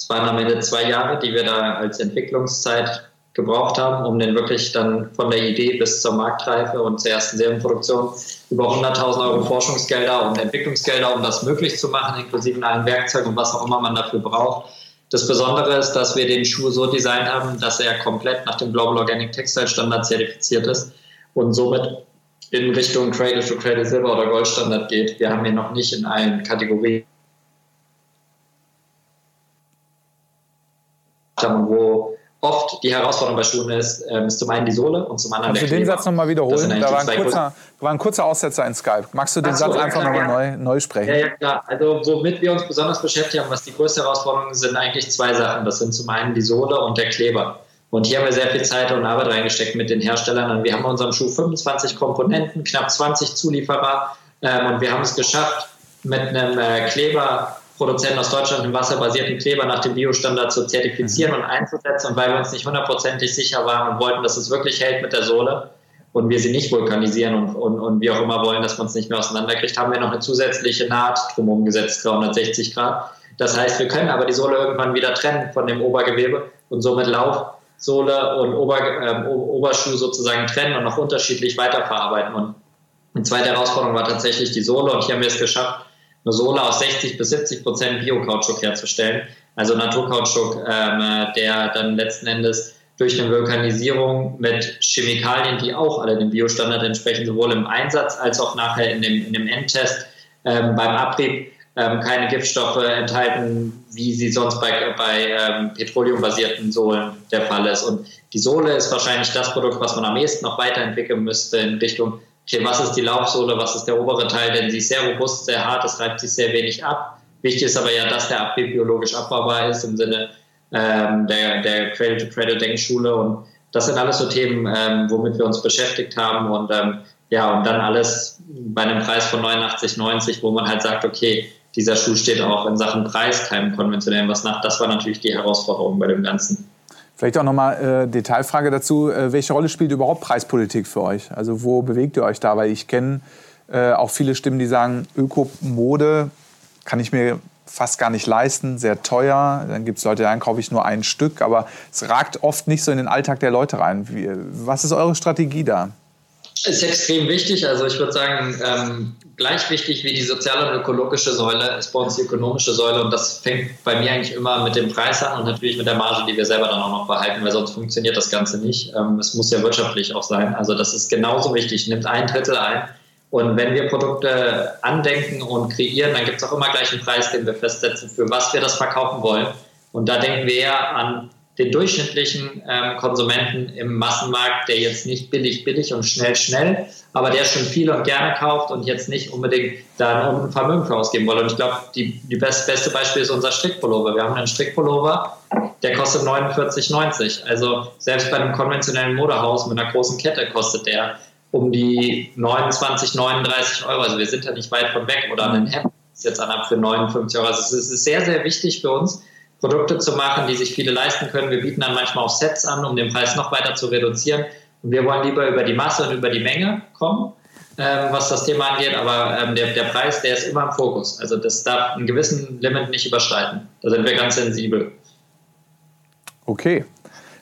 es waren am Ende zwei Jahre, die wir da als Entwicklungszeit gebraucht haben, um den wirklich dann von der Idee bis zur Marktreife und zur ersten Serienproduktion über 100.000 Euro Forschungsgelder und Entwicklungsgelder, um das möglich zu machen, inklusive allen Werkzeugen und was auch immer man dafür braucht. Das Besondere ist, dass wir den Schuh so designt haben, dass er komplett nach dem Global Organic Textile Standard zertifiziert ist und somit in Richtung Cradle to Cradle Silber oder Gold Standard geht. Wir haben hier noch nicht in allen Kategorien wo oft die Herausforderung bei Schuhen ist, ähm, ist zum einen die Sohle und zum anderen Kannst der du den Satz nochmal wiederholen? Da war ein, kurzer, war ein kurzer Aussetzer in Skype. Magst du den so, Satz einfach nochmal ja. neu, neu sprechen? Ja, ja, klar. Also womit wir uns besonders beschäftigt haben, was die größte Herausforderung sind, eigentlich zwei Sachen. Das sind zum einen die Sohle und der Kleber. Und hier haben wir sehr viel Zeit und Arbeit reingesteckt mit den Herstellern. Und wir haben in unserem Schuh 25 Komponenten, knapp 20 Zulieferer. Ähm, und wir haben es geschafft, mit einem äh, Kleber Produzenten aus Deutschland einen wasserbasierten Kleber nach dem Biostandard zu zertifizieren und einzusetzen. Und weil wir uns nicht hundertprozentig sicher waren und wollten, dass es wirklich hält mit der Sohle und wir sie nicht vulkanisieren und, und, und wir auch immer wollen, dass man es nicht mehr auseinanderkriegt, haben wir noch eine zusätzliche Naht drumherum gesetzt, 360 Grad. Das heißt, wir können aber die Sohle irgendwann wieder trennen von dem Obergewebe und somit Laufsohle und Ober, äh, Oberschuh sozusagen trennen und noch unterschiedlich weiterverarbeiten. Und eine zweite Herausforderung war tatsächlich die Sohle und hier haben wir es geschafft, eine Sohle aus 60 bis 70 Prozent Bio-Kautschuk herzustellen. Also Naturkautschuk, ähm, der dann letzten Endes durch eine Vulkanisierung mit Chemikalien, die auch alle dem Biostandard entsprechen, sowohl im Einsatz als auch nachher in dem, in dem Endtest ähm, beim Abrieb ähm, keine Giftstoffe enthalten, wie sie sonst bei, bei ähm, petroleumbasierten Sohlen der Fall ist. Und die Sohle ist wahrscheinlich das Produkt, was man am ehesten noch weiterentwickeln müsste in Richtung okay, was ist die Laufsohle, was ist der obere Teil, denn sie ist sehr robust, sehr hart, es reibt sich sehr wenig ab. Wichtig ist aber ja, dass der Abrieb biologisch abbaubar ist im Sinne ähm, der, der Cradle-to-Cradle-Denkschule und das sind alles so Themen, ähm, womit wir uns beschäftigt haben und ähm, ja, und dann alles bei einem Preis von 89,90, wo man halt sagt, okay, dieser Schuh steht auch in Sachen Preis keinem konventionellen was nach. Das war natürlich die Herausforderung bei dem Ganzen. Vielleicht auch nochmal äh, Detailfrage dazu. Äh, welche Rolle spielt überhaupt Preispolitik für euch? Also wo bewegt ihr euch da? Weil ich kenne äh, auch viele Stimmen, die sagen, Ökomode kann ich mir fast gar nicht leisten, sehr teuer. Dann gibt es Leute, dann kaufe ich nur ein Stück. Aber es ragt oft nicht so in den Alltag der Leute rein. Wie, was ist eure Strategie da? Ist extrem wichtig. Also ich würde sagen, ähm, gleich wichtig wie die soziale und ökologische Säule ist bei uns die ökonomische Säule. Und das fängt bei mir eigentlich immer mit dem Preis an und natürlich mit der Marge, die wir selber dann auch noch behalten, weil sonst funktioniert das Ganze nicht. Ähm, es muss ja wirtschaftlich auch sein. Also das ist genauso wichtig. Nimmt ein Drittel ein. Und wenn wir Produkte andenken und kreieren, dann gibt es auch immer gleich einen Preis, den wir festsetzen, für was wir das verkaufen wollen. Und da denken wir ja an den durchschnittlichen ähm, Konsumenten im Massenmarkt, der jetzt nicht billig, billig und schnell, schnell, aber der schon viel und gerne kauft und jetzt nicht unbedingt da ein Vermögen für ausgeben will. Und ich glaube, die, die best, beste Beispiel ist unser Strickpullover. Wir haben einen Strickpullover, der kostet 49,90. Also selbst bei einem konventionellen Modehaus mit einer großen Kette kostet der um die 29, 39 Euro. Also wir sind da nicht weit von weg. Oder ein Hemd ist jetzt an für 59 Euro. Also es ist sehr, sehr wichtig für uns, Produkte zu machen, die sich viele leisten können. Wir bieten dann manchmal auch Sets an, um den Preis noch weiter zu reduzieren. Und wir wollen lieber über die Masse und über die Menge kommen, ähm, was das Thema angeht. Aber ähm, der, der Preis, der ist immer im Fokus. Also das darf einen gewissen Limit nicht überschreiten. Da sind wir ganz sensibel. Okay,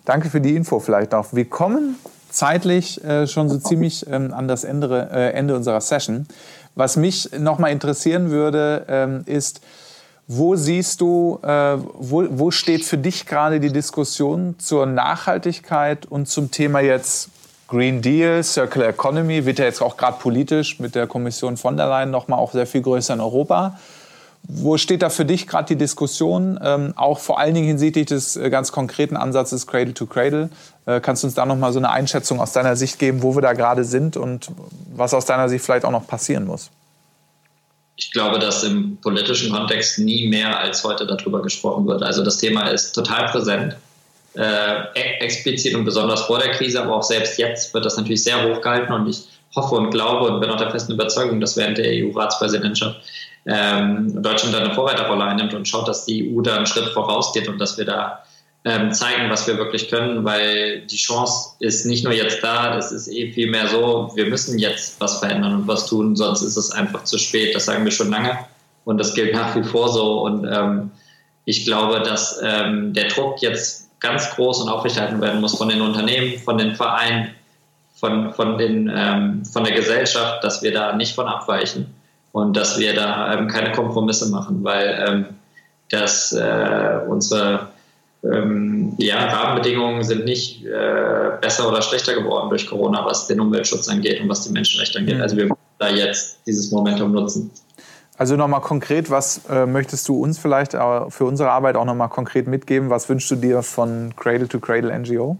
danke für die Info vielleicht noch. Wir kommen zeitlich äh, schon so ziemlich ähm, an das Ende, äh, Ende unserer Session. Was mich nochmal interessieren würde, ähm, ist, wo siehst du, äh, wo, wo steht für dich gerade die Diskussion zur Nachhaltigkeit und zum Thema jetzt Green Deal, Circular Economy, wird ja jetzt auch gerade politisch mit der Kommission von der Leyen nochmal auch sehr viel größer in Europa. Wo steht da für dich gerade die Diskussion, ähm, auch vor allen Dingen hinsichtlich des äh, ganz konkreten Ansatzes Cradle to Cradle? Äh, kannst du uns da nochmal so eine Einschätzung aus deiner Sicht geben, wo wir da gerade sind und was aus deiner Sicht vielleicht auch noch passieren muss? Ich glaube, dass im politischen Kontext nie mehr als heute darüber gesprochen wird. Also das Thema ist total präsent, äh, e-, explizit und besonders vor der Krise, aber auch selbst jetzt wird das natürlich sehr hochgehalten und ich hoffe und glaube und bin auch der festen Überzeugung, dass während der EU-Ratspräsidentschaft ähm, Deutschland eine Vorreiterrolle einnimmt und schaut, dass die EU da einen Schritt vorausgeht und dass wir da ähm, zeigen, was wir wirklich können, weil die Chance ist nicht nur jetzt da, das ist eh viel mehr so, wir müssen jetzt was verändern und was tun, sonst ist es einfach zu spät. Das sagen wir schon lange und das gilt nach wie vor so. Und ähm, ich glaube, dass ähm, der Druck jetzt ganz groß und aufrechterhalten werden muss von den Unternehmen, von den Vereinen, von, von, den, ähm, von der Gesellschaft, dass wir da nicht von abweichen und dass wir da ähm, keine Kompromisse machen, weil ähm, dass äh, unsere ähm, ja, Rahmenbedingungen sind nicht äh, besser oder schlechter geworden durch Corona, was den Umweltschutz angeht und was die Menschenrechte angeht. Mhm. Also wir müssen da jetzt dieses Momentum nutzen. Also nochmal konkret, was äh, möchtest du uns vielleicht für unsere Arbeit auch nochmal konkret mitgeben? Was wünschst du dir von Cradle to Cradle NGO?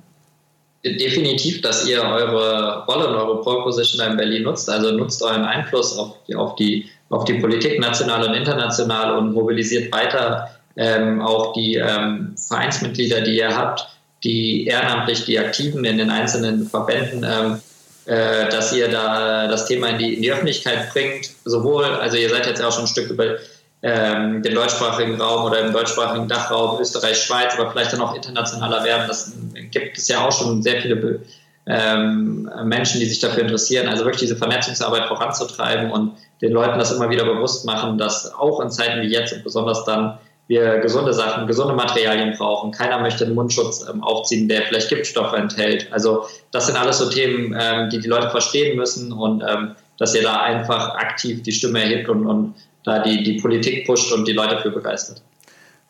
Definitiv, dass ihr eure Rolle und eure Pole Position in Berlin nutzt. Also nutzt euren Einfluss auf die, auf die, auf die Politik, national und international und mobilisiert weiter ähm, auch die ähm, Vereinsmitglieder, die ihr habt, die ehrenamtlich, die Aktiven in den einzelnen Verbänden, ähm, äh, dass ihr da das Thema in die, in die, Öffentlichkeit bringt. Sowohl, also ihr seid jetzt auch schon ein Stück über ähm, den deutschsprachigen Raum oder im deutschsprachigen Dachraum Österreich, Schweiz, aber vielleicht dann auch internationaler werden. Das gibt es ja auch schon sehr viele ähm, Menschen, die sich dafür interessieren. Also wirklich diese Vernetzungsarbeit voranzutreiben und den Leuten das immer wieder bewusst machen, dass auch in Zeiten wie jetzt und besonders dann wir gesunde Sachen, gesunde Materialien brauchen. Keiner möchte einen Mundschutz ähm, aufziehen, der vielleicht Giftstoffe enthält. Also das sind alles so Themen, ähm, die die Leute verstehen müssen und ähm, dass ihr da einfach aktiv die Stimme erhebt und, und da die, die Politik pusht und die Leute für begeistert.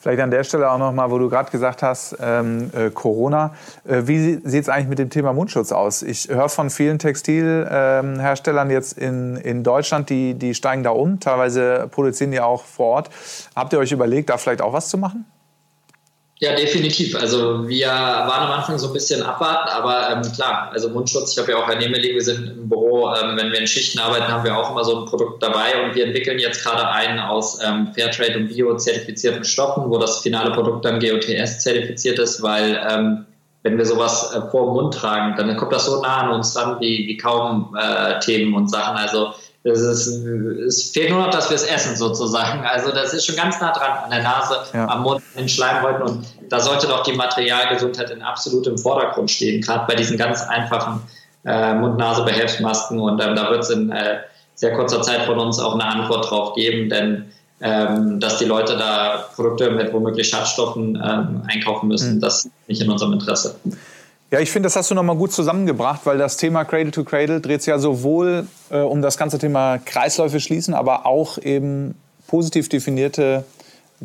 Vielleicht an der Stelle auch nochmal, wo du gerade gesagt hast, ähm, äh, Corona. Äh, wie sieht es eigentlich mit dem Thema Mundschutz aus? Ich höre von vielen Textilherstellern ähm, jetzt in, in Deutschland, die, die steigen da um. Teilweise produzieren die auch vor Ort. Habt ihr euch überlegt, da vielleicht auch was zu machen? Ja, definitiv. Also wir waren am Anfang so ein bisschen abwarten, aber ähm, klar, also Mundschutz, ich habe ja auch ein Emily, wir sind im Büro, ähm, wenn wir in Schichten arbeiten, haben wir auch immer so ein Produkt dabei und wir entwickeln jetzt gerade einen aus ähm, Fairtrade und Bio-zertifizierten Stoffen, wo das finale Produkt dann GOTS zertifiziert ist, weil ähm, wenn wir sowas äh, vor dem Mund tragen, dann kommt das so nah an uns ran wie, wie kaum äh, Themen und Sachen. Also es, ist, es fehlt nur noch, dass wir es essen sozusagen. Also das ist schon ganz nah dran an der Nase, ja. am Mund, in den Schleimhäuten und da sollte doch die Materialgesundheit in absolutem Vordergrund stehen, gerade bei diesen ganz einfachen äh, Mund-Nase-Behelfsmasken und ähm, da wird es in äh, sehr kurzer Zeit von uns auch eine Antwort drauf geben, denn ähm, dass die Leute da Produkte mit womöglich Schadstoffen ähm, einkaufen müssen, mhm. das ist nicht in unserem Interesse. Ja, ich finde, das hast du nochmal gut zusammengebracht, weil das Thema Cradle to Cradle dreht sich ja sowohl äh, um das ganze Thema Kreisläufe schließen, aber auch eben positiv definierte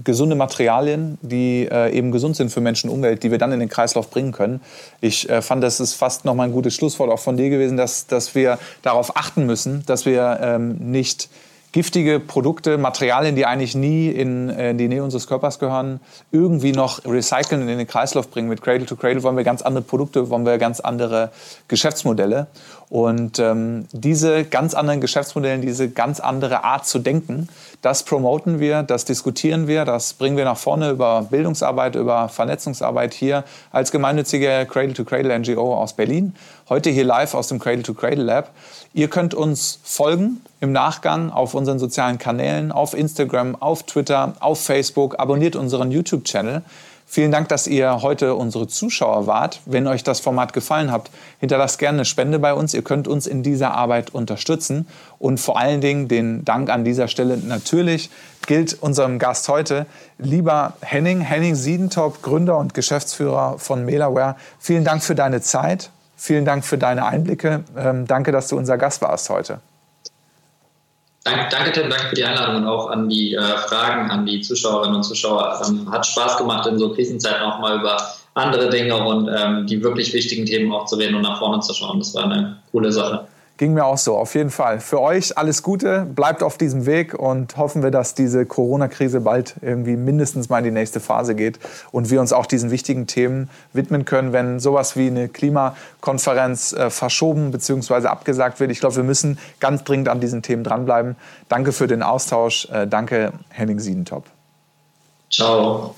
gesunde Materialien, die äh, eben gesund sind für Menschen und Umwelt, die wir dann in den Kreislauf bringen können. Ich äh, fand, das ist fast nochmal ein gutes Schlusswort auch von dir gewesen, dass, dass wir darauf achten müssen, dass wir ähm, nicht giftige Produkte, Materialien, die eigentlich nie in, in äh, die Nähe unseres Körpers gehören, irgendwie noch recyceln und in den Kreislauf bringen. Mit Cradle to Cradle wollen wir ganz andere Produkte, wollen wir ganz andere Geschäftsmodelle. Und ähm, diese ganz anderen Geschäftsmodelle, diese ganz andere Art zu denken, das promoten wir, das diskutieren wir, das bringen wir nach vorne über Bildungsarbeit, über Vernetzungsarbeit hier als gemeinnützige Cradle to Cradle NGO aus Berlin. Heute hier live aus dem Cradle to Cradle Lab. Ihr könnt uns folgen im Nachgang auf unseren sozialen Kanälen, auf Instagram, auf Twitter, auf Facebook. Abonniert unseren YouTube-Channel. Vielen Dank, dass ihr heute unsere Zuschauer wart. Wenn euch das Format gefallen hat, hinterlasst gerne eine Spende bei uns. Ihr könnt uns in dieser Arbeit unterstützen. Und vor allen Dingen den Dank an dieser Stelle natürlich gilt unserem Gast heute, lieber Henning, Henning Siedentop, Gründer und Geschäftsführer von Mailaware. Vielen Dank für deine Zeit. Vielen Dank für deine Einblicke. Ähm, danke, dass du unser Gast warst heute. Danke, danke Tim, danke für die Einladung und auch an die äh, Fragen, an die Zuschauerinnen und Zuschauer. Ähm, hat Spaß gemacht, in so Krisenzeiten auch mal über andere Dinge und ähm, die wirklich wichtigen Themen auch zu reden und nach vorne zu schauen. Das war eine coole Sache. Ging mir auch so, auf jeden Fall. Für euch alles Gute, bleibt auf diesem Weg und hoffen wir, dass diese Corona-Krise bald irgendwie mindestens mal in die nächste Phase geht und wir uns auch diesen wichtigen Themen widmen können, wenn sowas wie eine Klimakonferenz äh, verschoben bzw. abgesagt wird. Ich glaube, wir müssen ganz dringend an diesen Themen dranbleiben. Danke für den Austausch. Äh, danke, Henning Siedentop. Ciao.